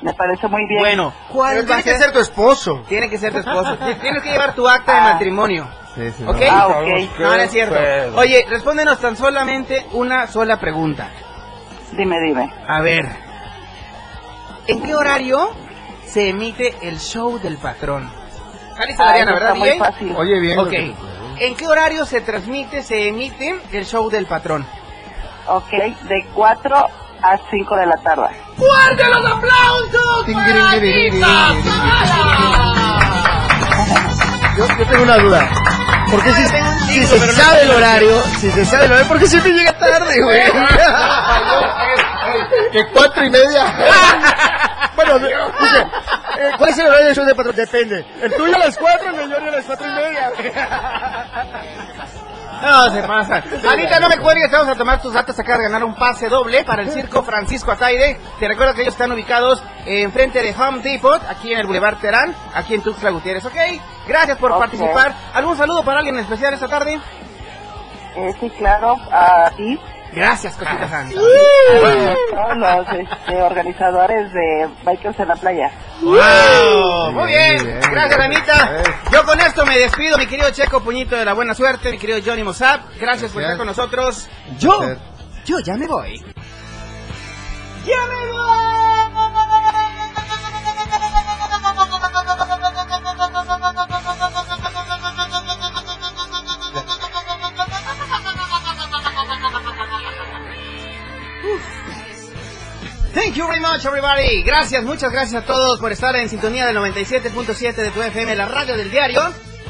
[SPEAKER 17] Me parece muy bien.
[SPEAKER 2] Bueno, ¿cuál
[SPEAKER 9] Pero
[SPEAKER 2] va a
[SPEAKER 9] tiene que
[SPEAKER 2] ser?
[SPEAKER 9] ser tu esposo.
[SPEAKER 2] Tiene que ser tu esposo. Tienes que llevar tu acta de matrimonio.
[SPEAKER 18] Sí, sí,
[SPEAKER 2] ¿Ok?
[SPEAKER 17] Ah, ok.
[SPEAKER 2] No, no es cierto. Oye, respóndenos tan solamente una sola pregunta.
[SPEAKER 17] Dime, dime.
[SPEAKER 2] A ver, ¿en qué horario se emite el show del patrón?
[SPEAKER 17] Ah,
[SPEAKER 2] Diana,
[SPEAKER 17] eso
[SPEAKER 2] ¿verdad,
[SPEAKER 17] está muy fácil.
[SPEAKER 18] Oye, bien.
[SPEAKER 2] Ok.
[SPEAKER 18] que.
[SPEAKER 2] ¿En qué horario se transmite, se emite el show del patrón?
[SPEAKER 17] Ok, de 4 a 5 de la tarde.
[SPEAKER 2] ¡Fuerte los aplausos! para
[SPEAKER 9] Yo, yo tengo una duda. Porque si, si se sabe el horario, si se sabe el horario, ¿por qué siempre llega tarde, güey? ¿Que cuatro y media? bueno, dice, eh, ¿cuál es el horario del show de patrón? Depende. El tuyo a las cuatro, el mío a las cuatro y media.
[SPEAKER 2] No, se pasa. Anita, no me cuelgues, vamos a tomar tus datos acá de ganar un pase doble para el circo Francisco Ataide. Te recuerdo que ellos están ubicados enfrente de Home Depot, aquí en el Boulevard Terán, aquí en Tuxtla Gutiérrez, ¿ok? Gracias por participar. ¿Algún saludo para alguien en especial esta tarde?
[SPEAKER 17] Eh, sí, claro, a ti.
[SPEAKER 2] Gracias, cosita santa.
[SPEAKER 17] Todos los este, organizadores de Bikers en la Playa.
[SPEAKER 2] ¡Wow! Muy bien,
[SPEAKER 9] bien,
[SPEAKER 2] gracias. Anita. Yo con esto me despido, mi querido Checo Puñito de la Buena Suerte, mi querido Johnny Mossap. Gracias por estar con nosotros. Yo, yo ya me voy. ¡Ya me Thank you very much, everybody. Gracias, muchas gracias a todos por estar en sintonía del 97.7 de tu FM, la radio del diario.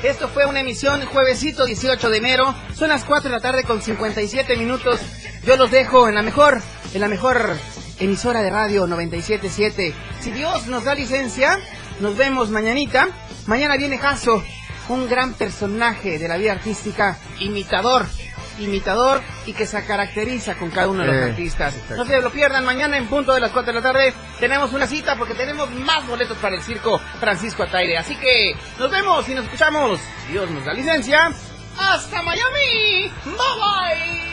[SPEAKER 2] Esto fue una emisión juevesito 18 de enero. Son las 4 de la tarde con 57 minutos. Yo los dejo en la mejor, en la mejor emisora de radio 97.7. Si Dios nos da licencia, nos vemos mañanita. Mañana viene Jaso, un gran personaje de la vida artística, imitador, imitador y que se caracteriza con cada uno de los
[SPEAKER 9] Eh,
[SPEAKER 2] artistas. No se lo pierdan, mañana en punto de las 4 de la tarde tenemos una cita porque tenemos más boletos para el circo Francisco Ataire. Así que nos vemos y nos escuchamos. Dios nos da licencia. ¡Hasta Miami! ¡Bye bye!